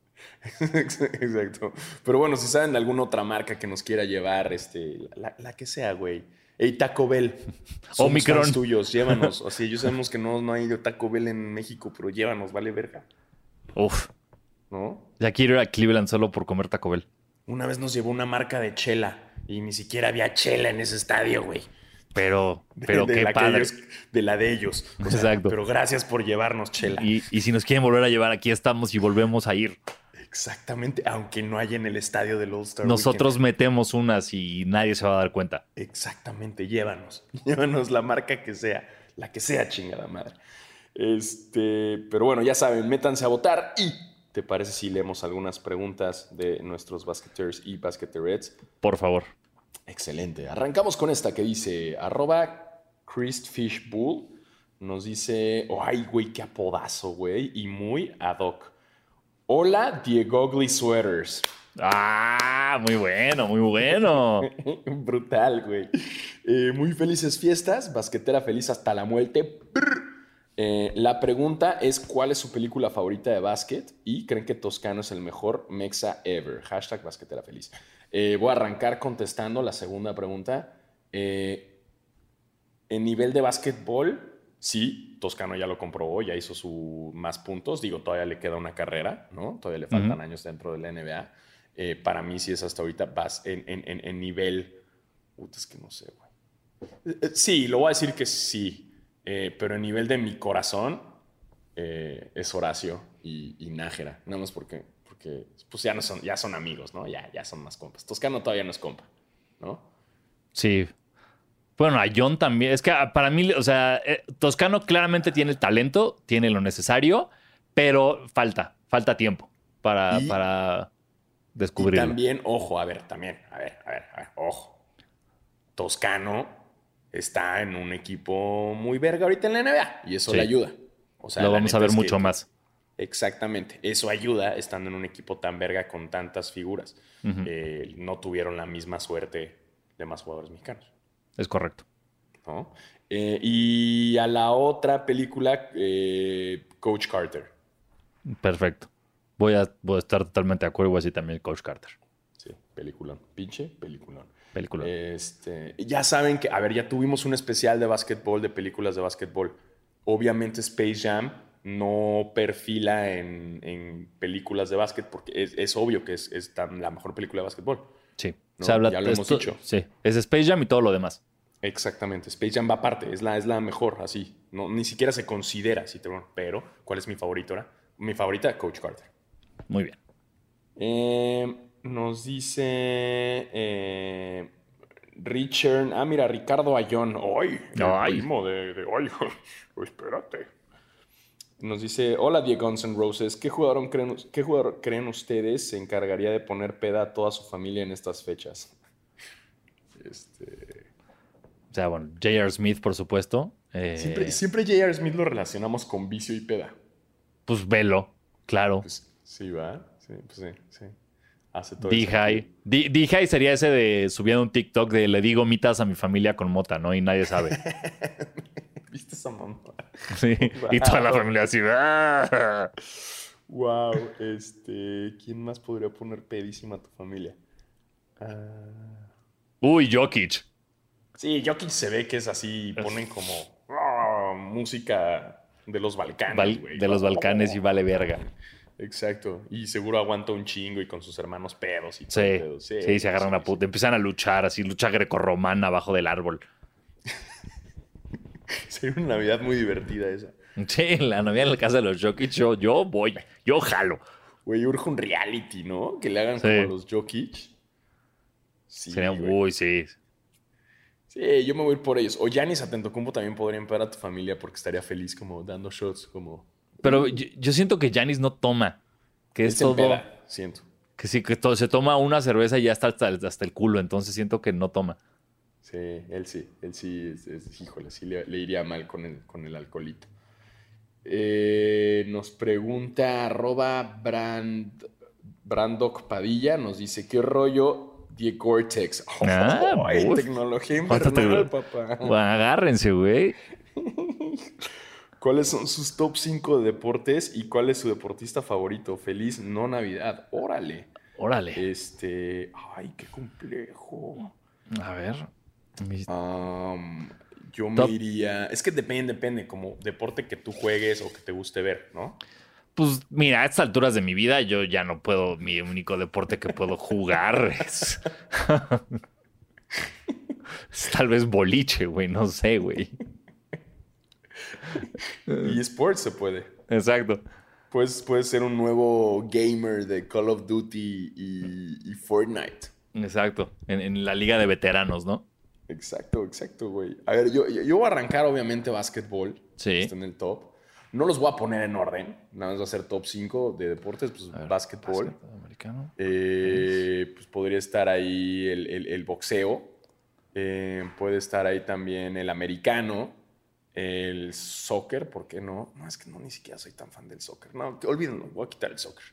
Exacto. Pero bueno, si saben de alguna otra marca que nos quiera llevar, este, la, que sea, güey. Ey, Taco Bell. Somos Omicron. fans tuyos, llévanos. O sea, yo sabemos que no, no hay Taco Bell en México, pero llévanos, vale verga. Uf. ¿No? Ya quiero ir a Cleveland solo por comer Taco Bell. Una vez nos llevó una marca de chela y ni siquiera había chela en ese estadio, güey. Pero, pero de qué la padre. ellos- de la de ellos. O sea, Exacto. Pero gracias por llevarnos chela. Y, y si nos quieren volver a llevar, aquí estamos y volvemos a ir. Exactamente, aunque no haya en el estadio del All Star. Nosotros Weekend. metemos unas y nadie se va a dar cuenta. Exactamente, llévanos. Llévanos la marca que sea, la que sea chingada madre. Este, pero bueno, ya saben, métanse a votar y ¿te parece si leemos algunas preguntas de nuestros basqueters y basqueterets? Por favor. Excelente. Arrancamos con esta que dice arroba ChristFishBull. Nos dice, oh, ay, güey, qué apodazo, güey. Y muy ad hoc. Hola, Diego Ugly Sweaters. Ah, muy bueno, muy bueno. Brutal, güey. Eh, muy felices fiestas. Basquetera feliz hasta la muerte. Eh, la pregunta es: ¿cuál es su película favorita de básquet? Y creen que Toscano es el mejor mexa ever. Hashtag basquetera feliz. Eh, voy a arrancar contestando la segunda pregunta. Eh, en nivel de básquetbol, sí, Toscano ya lo comprobó, ya hizo su más puntos. Digo, todavía le queda una carrera, ¿no? Todavía le faltan años dentro de la NBA. Eh, para mí, sí es hasta ahorita vas en, en- en- en nivel. Puta, es que no sé, güey. Sí, lo voy a decir que sí. pero en nivel de mi corazón es Horacio y, y Nájera. Nada más porque, porque pues ya, no son, ya son amigos, ¿no? Ya, ya son más compas. Toscano todavía no es compa, ¿no? Sí. Bueno, a John también. Es que ah, para mí, o sea, eh, Toscano claramente tiene el talento, tiene lo necesario, pero falta, falta tiempo para, Y- para Y descubrirlo. también, ojo, a ver, también, a ver, a ver, a ver, ojo. Toscano está en un equipo muy verga ahorita en la NBA y eso Sí. le ayuda. O sea, lo vamos a ver que- mucho más. Exactamente. Eso ayuda estando en un equipo tan verga con tantas figuras. Eh, no tuvieron la misma suerte de más jugadores mexicanos. Es correcto. ¿no? Eh, y a la otra película, eh, Coach Carter. Perfecto. Voy a, voy a estar totalmente de acuerdo. Voy a decir también Coach Carter. Sí, peliculón. Pinche peliculón. Película. Este, ya saben que, a ver, ya tuvimos un especial de básquetbol, de películas de básquetbol. Obviamente Space Jam no perfila en, en películas de básquet porque es, es obvio que es, es tan- la mejor película de básquetbol. sí. no, Se habla ya lo hemos dicho. Sí. Es Space Jam y todo lo demás. Exactamente. Space Jam va aparte, es la, es la mejor, así. No, ni siquiera se considera, así te pero ¿cuál es mi favorito ahora? Mi favorita, Coach Carter. Muy bien. Eh, nos dice eh, Richard. Ah, mira, Ricardo Ayón. ¡Ay! el Ay. primo de, de ay, espérate. Nos dice: Hola, Die Guns N' Roses. ¿Qué jugador, creen, ¿Qué jugador creen ustedes se encargaría de poner peda a toda su familia en estas fechas? Este, O sea, bueno, J.R. Smith, por supuesto. Eh, siempre, siempre J.R. Smith lo relacionamos con vicio y peda. Pues velo, claro. Pues sí, va. Sí, pues sí, sí. Hace todo el D-High. D-High sería ese de subiendo un TikTok de le digo mitas a mi familia con mota, ¿no? Y nadie sabe. ¿Viste esa mamá? Sí. Y toda la familia así. ¡ah! Wow, este, ¿quién más podría poner pedísima a tu familia? Ah, Uy, Jokic. sí, Jokic se ve que es así, ponen como ah, música de los Balcanes, de los Balcanes y vale verga. Exacto, y seguro aguanta un chingo y con sus hermanos pedos y todo Sí, sí, se agarran a puta. Empiezan a luchar, así, lucha grecorromana abajo del árbol. Sería una Navidad muy divertida esa. Sí, la novia en la casa de los Jokic, yo, yo voy, yo jalo. Güey, urge un reality, ¿no? Que le hagan Sí. como a los Jokic. Sí, Sería, uy, sí. Sí, yo me voy a ir por ellos. O Yanis Atentocumpo también podría empezar a tu familia porque estaría feliz como dando shots, como... Pero yo, yo siento que Janis no toma. Que es todo. empeda, siento. Que sí, que todo, se toma una cerveza y ya está hasta el culo. Entonces siento que no toma. Sí, él sí, él sí, es, es- híjole, sí le, le iría mal con el, con el alcoholito. Eh, nos pregunta arroba Brand, Brandoc Padilla, nos dice, ¿qué rollo Die Cortex? Ah, ay, uf. tecnología ¿Cuánto invernal, te- papá. Bueno, agárrense, güey. ¿Cuáles son sus top 5 de deportes y cuál es su deportista favorito? Feliz no Navidad. Órale. Órale. Este, ay, qué complejo. A ver. Um, yo Top. me iría. Es que depende, depende, como deporte que tú juegues o que te guste ver, ¿no? Pues mira, a estas alturas de mi vida yo ya no puedo, mi único deporte que puedo jugar es... es tal vez boliche, güey, no sé, güey. Y sports se puede. Exacto. Puedes, puedes ser un nuevo gamer de Call of Duty y, y Fortnite. Exacto. En, en la liga de veteranos, ¿no? Exacto, exacto, güey. A ver, yo, yo, yo voy a arrancar obviamente básquetbol. Sí. Está en el top. No los voy a poner en orden. Nada más va a ser top 5 de deportes. Pues ver, básquetbol. básquet americano. Eh, pues podría estar ahí el, el- el boxeo. Eh, puede estar ahí también el americano. El soccer, ¿por qué no? No, es que no, ni siquiera soy tan fan del soccer. No, olvídenlo, voy a quitar el soccer.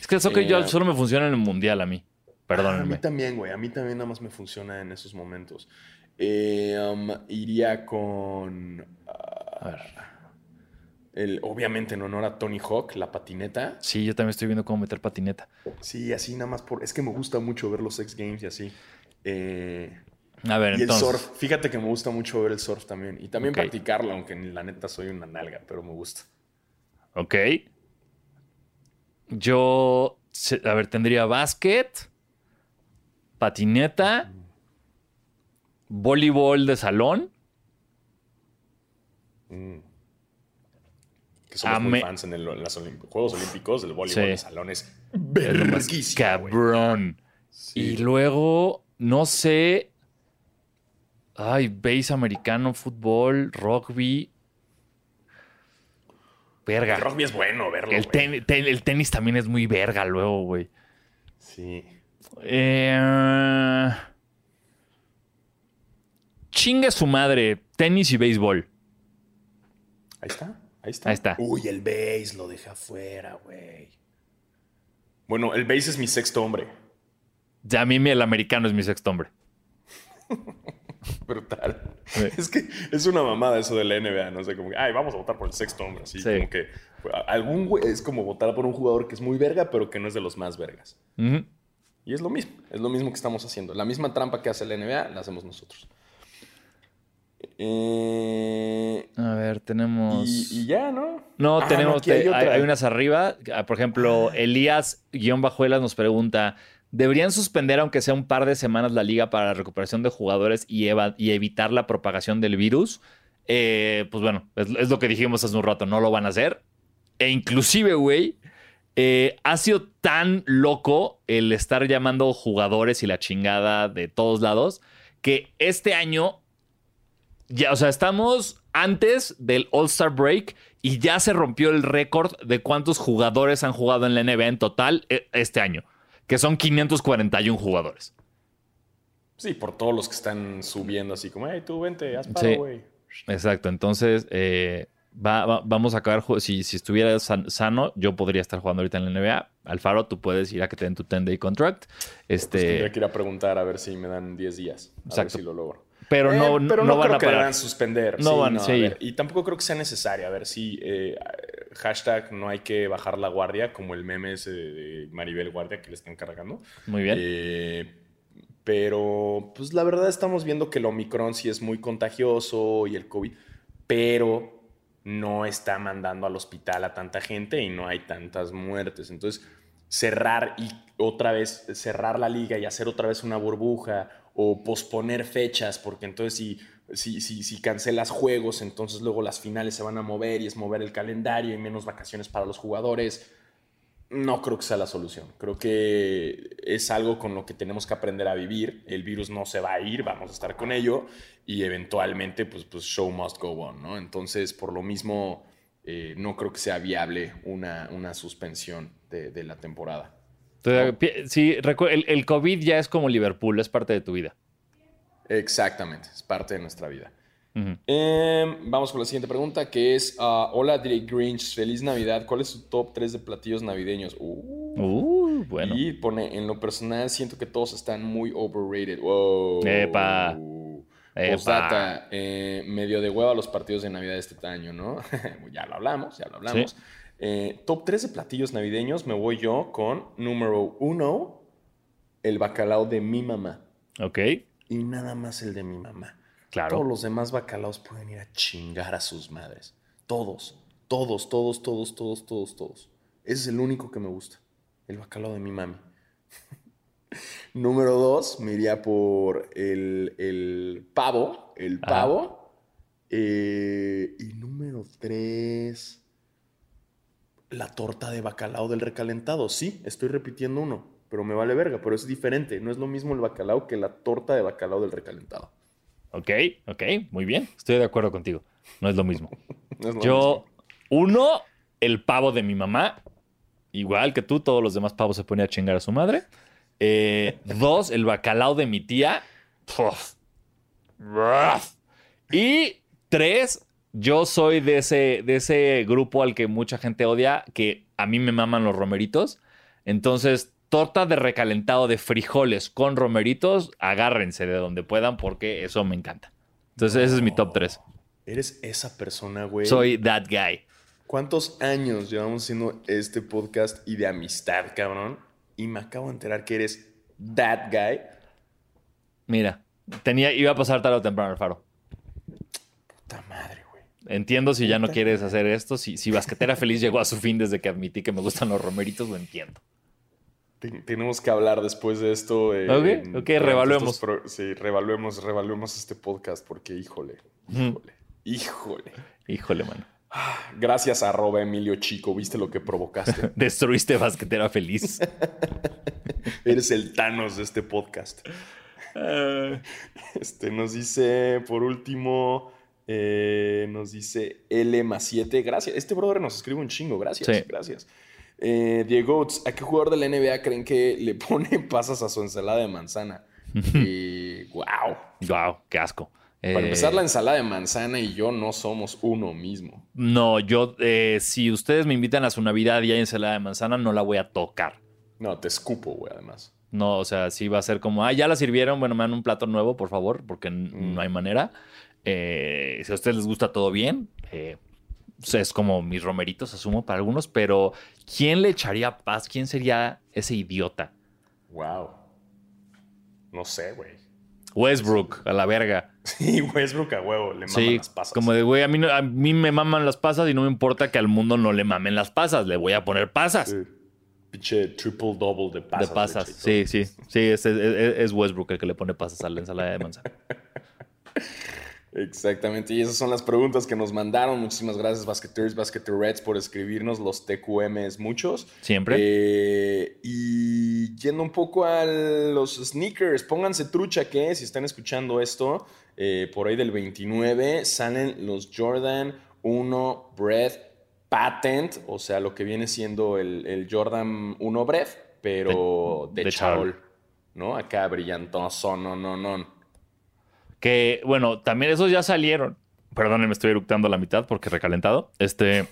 Es que el soccer yo Eh, solo me funciona en el mundial a mí. Ah, a Perdónenme. mí también, güey. A mí también nada más me funciona en esos momentos. Eh, um, iría con. ah, A ver. el, obviamente en honor a Tony Hawk, la patineta. Sí, yo también estoy viendo cómo meter patineta. Sí, así nada más por. Es que me gusta mucho ver los X Games y así. Eh, A ver, y entonces. el surf. Fíjate que me gusta mucho ver el surf también. Y también practicarlo, aunque la neta soy una nalga, pero me gusta. Ok. Yo, a ver, tendría básquet, patineta, voleibol de salón. Mm. Que somos Ame- muy fans en, el- en los Olimp- Juegos Olímpicos del voleibol Sí. de salones. Es cabrón. Sí. Y luego, no sé. Ay, base americano, fútbol, rugby. Verga. El rugby es bueno verlo. El, güey. ten- ten- el tenis también es muy verga luego, güey. Sí. Eh, chingue su madre, tenis y béisbol. Ahí está. Ahí está. Ahí está. Uy, el base lo dejé afuera, güey. Bueno, el base es mi sexto hombre. Ya a mí el americano es mi sexto hombre. Brutal. Sí. Es que es una mamada eso de la NBA, no sé, como que, ay, vamos a votar por el sexto hombre, así Sí. como que pues, algún güey es como votar por un jugador que es muy verga, pero que no es de los más vergas. Ujú. Y es lo mismo, es lo mismo que estamos haciendo. La misma trampa que hace la NBA, la hacemos nosotros. Eh, A ver, tenemos. y, y ya, ¿no? No, Ah, tenemos. aquí hay te- hay, hay unas arriba. Ah, Por ejemplo, Elías-Bajuelas nos pregunta: ¿deberían suspender, aunque sea un par de semanas, la liga para la recuperación de jugadores y, eva- y evitar la propagación del virus? Eh, pues bueno, es, es lo que dijimos hace un rato, no lo van a hacer. E inclusive, güey, eh, ha sido tan loco el estar llamando jugadores y la chingada de todos lados que este año ya, o sea, estamos antes del All-Star Break y ya se rompió el récord de cuántos jugadores han jugado en la NBA en total eh, este año, que son 541 jugadores. Sí, por todos los que están subiendo así como, hey, tú vente, haz Sí. paro, güey. Exacto, entonces eh, va- va- vamos a acabar, si, si estuviera san- sano, yo podría estar jugando ahorita en la NBA. Alfaro, tú puedes ir a que te den tu 10-day contract. Pues Este, tendría que ir a preguntar a ver si me dan 10 días. A ver si lo logro. Pero Eh, no, no, pero no van creo a que deban suspender. No Sí, van, a sí. ver, Y tampoco creo que sea necesario. A ver si eh, hashtag no hay que bajar la guardia, como el meme ese de Maribel Guardia que le están cargando. Muy bien. Eh, pero, pues la verdad estamos viendo que el Omicron sí es muy contagioso y el COVID, pero no está mandando al hospital a tanta gente y no hay tantas muertes. Entonces, cerrar y otra vez cerrar la liga y hacer otra vez una burbuja o posponer fechas, porque entonces si, si, si, si cancelas juegos, entonces luego las finales se van a mover y es mover el calendario y menos vacaciones para los jugadores. No creo que sea la solución. Creo que es algo con lo que tenemos que aprender a vivir. El virus no se va a ir, vamos a estar con ello y eventualmente, pues, pues show must go on, ¿no? Entonces, por lo mismo, eh, no creo que sea viable una, una suspensión de, de la temporada. Entonces, pi- sí, el, el COVID ya es como Liverpool, es parte de tu vida. Exactamente, es parte de nuestra vida. Em, vamos con la siguiente pregunta, que es, ah, hola Drake Grinch, feliz Navidad, ¿cuál es su top 3 de platillos navideños? Uh, Uh, bueno. Y pone, en lo personal siento que todos están muy overrated. Wow. Epa. Epa. Postdata, eh, medio de hueva los partidos de Navidad de este año, ¿no? ya lo hablamos, ya lo hablamos. Sí. Eh, top 3 de platillos navideños, me voy yo con número 1, el bacalao de mi mamá. Ok. y nada más el de mi mamá. Claro. Todos los demás bacalaos pueden ir a chingar a sus madres. Todos, todos, todos, todos, todos, todos, todos. Ese es el único que me gusta. El bacalao de mi mami. Número dos, me iría por el, el pavo. El pavo. Eh, y número tres, la torta de bacalao del recalentado. Sí, estoy repitiendo uno, pero me vale verga, pero es diferente. No es lo mismo el bacalao que la torta de bacalao del recalentado. Ok, ok, muy bien. Estoy de acuerdo contigo. No es lo mismo. No es lo Yo, uno, el pavo de mi mamá. Igual que tú, todos los demás pavos se ponía a chingar a su madre. Eh, dos, el bacalao de mi tía. Y tres, yo soy de ese, de ese grupo al que mucha gente odia, que a mí me maman los romeritos. Entonces, torta de recalentado de frijoles con romeritos, agárrense de donde puedan porque eso me encanta. Entonces, ese es mi top 3. mismo. Eres esa persona, güey. Soy that guy. ¿Cuántos años llevamos haciendo este podcast y de amistad, cabrón? Y me acabo de enterar que eres that guy. Mira, tenía, iba a pasar tarde o temprano el faro. Puta madre. Entiendo si ya no quieres hacer esto. Si, si Basquetera Feliz llegó a su fin desde que admití que me gustan los romeritos, lo entiendo. Ten- tenemos que hablar después de esto. eh, Ok, en- ok, revaluemos. sí, revaluemos, revaluemos este podcast porque, híjole, híjole, híjole. Híjole, mano. Gracias, arroba Emilio Chico. ¿Viste lo que provocaste? Destruiste Basquetera Feliz. Eres el Thanos de este podcast. Este, nos dice, por último, eh, nos dice L más 7. Gracias. Este brother nos escribe un chingo. Gracias. Sí. Gracias. Eh, Diego, Oates, ¿a qué jugador de la NBA creen que le pone pasas a su ensalada de manzana? y wow. wow, qué asco. Para Eh, empezar, la ensalada de manzana y yo no somos uno mismo. No, yo, si ustedes me invitan a su Navidad y hay ensalada de manzana, no la voy a tocar. No, te escupo, güey, además. No, o sea, sí va a ser como, ah, ya la sirvieron, bueno, me dan un plato nuevo, por favor, porque Mm. no hay manera. Eh, si a ustedes les gusta todo bien, eh, pues es como mis romeritos, asumo, para algunos, pero ¿quién le echaría paz? ¿Quién sería ese idiota? Wow. No sé, güey. Westbrook, a la verga. Sí, Westbrook a huevo, le maman Sí, las pasas. como de, güey, a mí, no- a mí me maman las pasas y no me importa que al mundo no le mamen las pasas, le voy a poner pasas. Sí. Pinche triple double de pasas. de pasas, sí, sí. Sí, es, es- es Westbrook el que le pone pasas a la ensalada de manzana. Exactamente. Y esas son las preguntas que nos mandaron. Muchísimas gracias, Basketeers, Basketerets, por escribirnos los TQMs muchos. Siempre. Eh, y yendo un poco a los sneakers, pónganse trucha que si están escuchando esto, eh, por ahí del 29 salen los Jordan 1 Breath Patent, o sea, lo que viene siendo el, el Jordan 1 Breath, pero De- de, de charol. ¿no? Acá brillantoso, no, no, no. Que, bueno, también esos ya salieron. Perdón, me estoy eructando a la mitad porque recalentado. Este.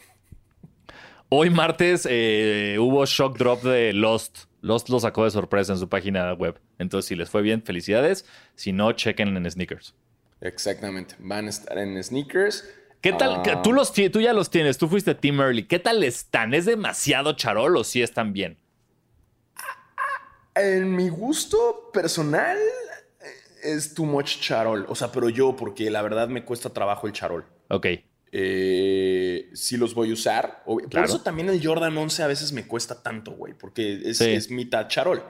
Hoy martes eh, hubo shock drop de Lost. Lost lo sacó de sorpresa en su página web. Entonces, si les fue bien, felicidades. Si no, chequen en sneakers. Exactamente, van a estar en sneakers. ¿Qué tal? Ah, Tú, los, tú ya los tienes. Tú fuiste Team Early. ¿Qué tal están? ¿Es demasiado charol o sí están bien? En mi gusto personal es too much charol. O sea, pero yo, porque la verdad me cuesta trabajo el charol. Ok. Eh, sí los voy a usar. Por Claro. eso también el Jordan 11 a veces me cuesta tanto, güey. Porque es, Sí. es mitad charol.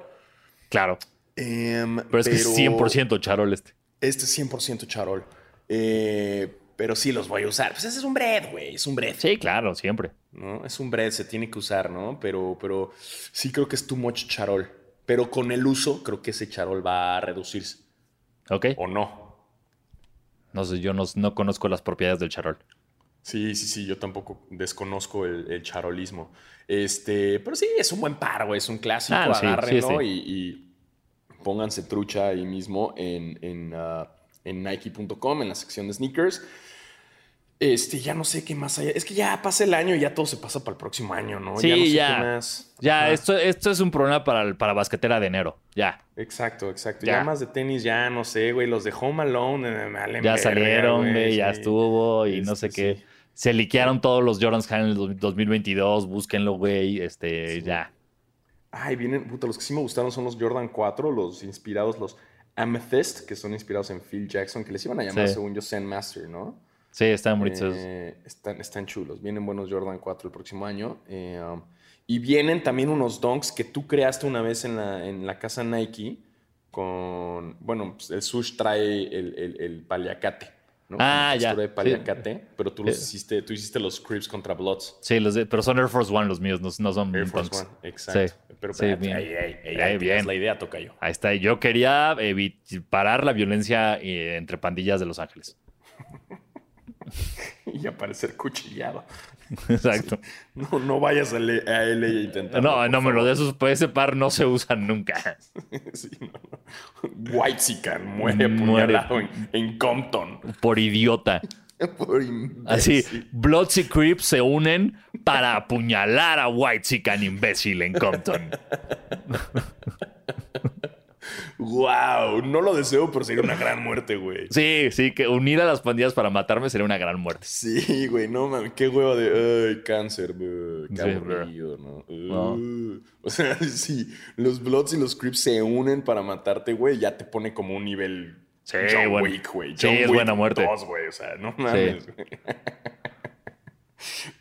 Claro. Em, Pero es que es 100% charol este. Este es 100% charol. Eh, pero sí los voy a usar. Pues ese es un bread, güey. Es un bread. Sí, claro, siempre. ¿no? Es un bread, se tiene que usar, ¿no? Pero, pero sí creo que es too much charol. Pero con el uso, creo que ese charol va a reducirse. Ok. ¿O no? No sé, yo no, no conozco las propiedades del charol. Sí, sí, sí, yo tampoco desconozco el, el charolismo. Este, pero sí, es un buen par, güey, es un clásico, Ah, agárrenlo sí, sí. Y, y pónganse trucha ahí mismo en, en, ah, en Nike.com, en la sección de sneakers. Este, ya no sé qué más hay. Es que ya pasa el año y ya todo se pasa para el próximo año, ¿no? Sí, ya. No sé ya. qué más. Ya, esto, esto es un problema para, el- para basquetera de enero. Ya. Exacto, exacto. Ya. Ya. más de tenis, ya no sé, güey. Los de Home Alone, eh, me Ya salieron, güey, ya sí. estuvo y no Este, sé qué. sí. Se liquearon todos los Jordans en el dos- 2022. Búsquenlo, güey. Este, Sí. ya. Ay, vienen, puta, los que sí me gustaron son los Jordan 4, los inspirados, los Amethyst, que son inspirados en Phil Jackson, que les iban a llamar, según yo, Zen Master, ¿no? Sí, están bonitos. Eh, están, están chulos. Vienen buenos Jordan 4 el próximo año. Eh, um, y vienen también unos donks que tú creaste una vez en la, en la casa Nike con... Bueno, pues el sush trae el, el, el paliacate. ¿no? Ah, ya. de paliacate, pero tú los Eh. hiciste, tú hiciste los Crips contra Bloods. Sí, los de- pero son Air Force One los míos, no, no son Air Force Dunks. One, exacto. Sí. Pero Sí, espérate, bien. ahí, ahí, ahí, Eh, ahí bien. la idea, toca yo. Ahí está. Yo quería evi- parar la violencia eh, entre pandillas de Los Ángeles. Y aparecer cuchillado. Exacto. No, no vayas a, L- a LA a intentar. No, no, pero de esos, pues, ese par no se usan nunca. Sí, no, no. White Sican muere Muere. apuñalado en, en Compton. Por idiota. Por Así. Bloods y Crips se unen para apuñalar a White Chican imbécil en Compton. Wow, no lo deseo, pero sería una gran muerte, güey. Sí, sí, que unir a las pandillas para matarme sería una gran muerte. Sí, güey, no mames, qué huevo de ay, cáncer, güey, qué Sí, aburrido, ¿no? No. Uh, O sea, si los Bloods y los Crips se unen para matarte, güey, ya te pone como un nivel Sí, John bueno. Wick, güey. Sí, John es Wick buena muerte. 2, güey, o sea, no mames, güey.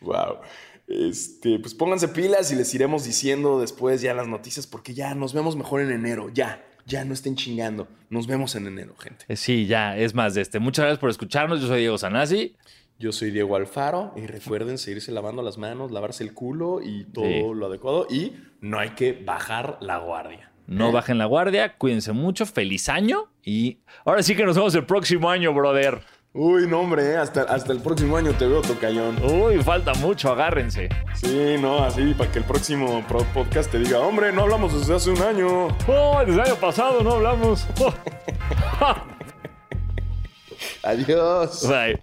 wow. Este, pues pónganse pilas y les iremos diciendo después ya las noticias porque ya nos vemos mejor en enero, ya, ya no estén chingando. Nos vemos en enero, gente. Eh, Sí, ya, es más de este. Muchas gracias por escucharnos. Yo soy Diego Sanasi. Yo soy Diego Alfaro y recuerden seguirse lavando las manos, lavarse el culo y todo Sí. lo adecuado. Y no hay que bajar la guardia. No bajen la guardia, cuídense mucho, feliz año y ahora sí que nos vemos el próximo año, brother. Uy, no, hombre, ¿eh? hasta, hasta el próximo año te veo, Tocayón. Uy, falta mucho, agárrense. Sí, no, así, para que el próximo pro- podcast te diga, hombre, no hablamos desde hace un año. Oh, desde el año pasado no hablamos. Adiós. Bye.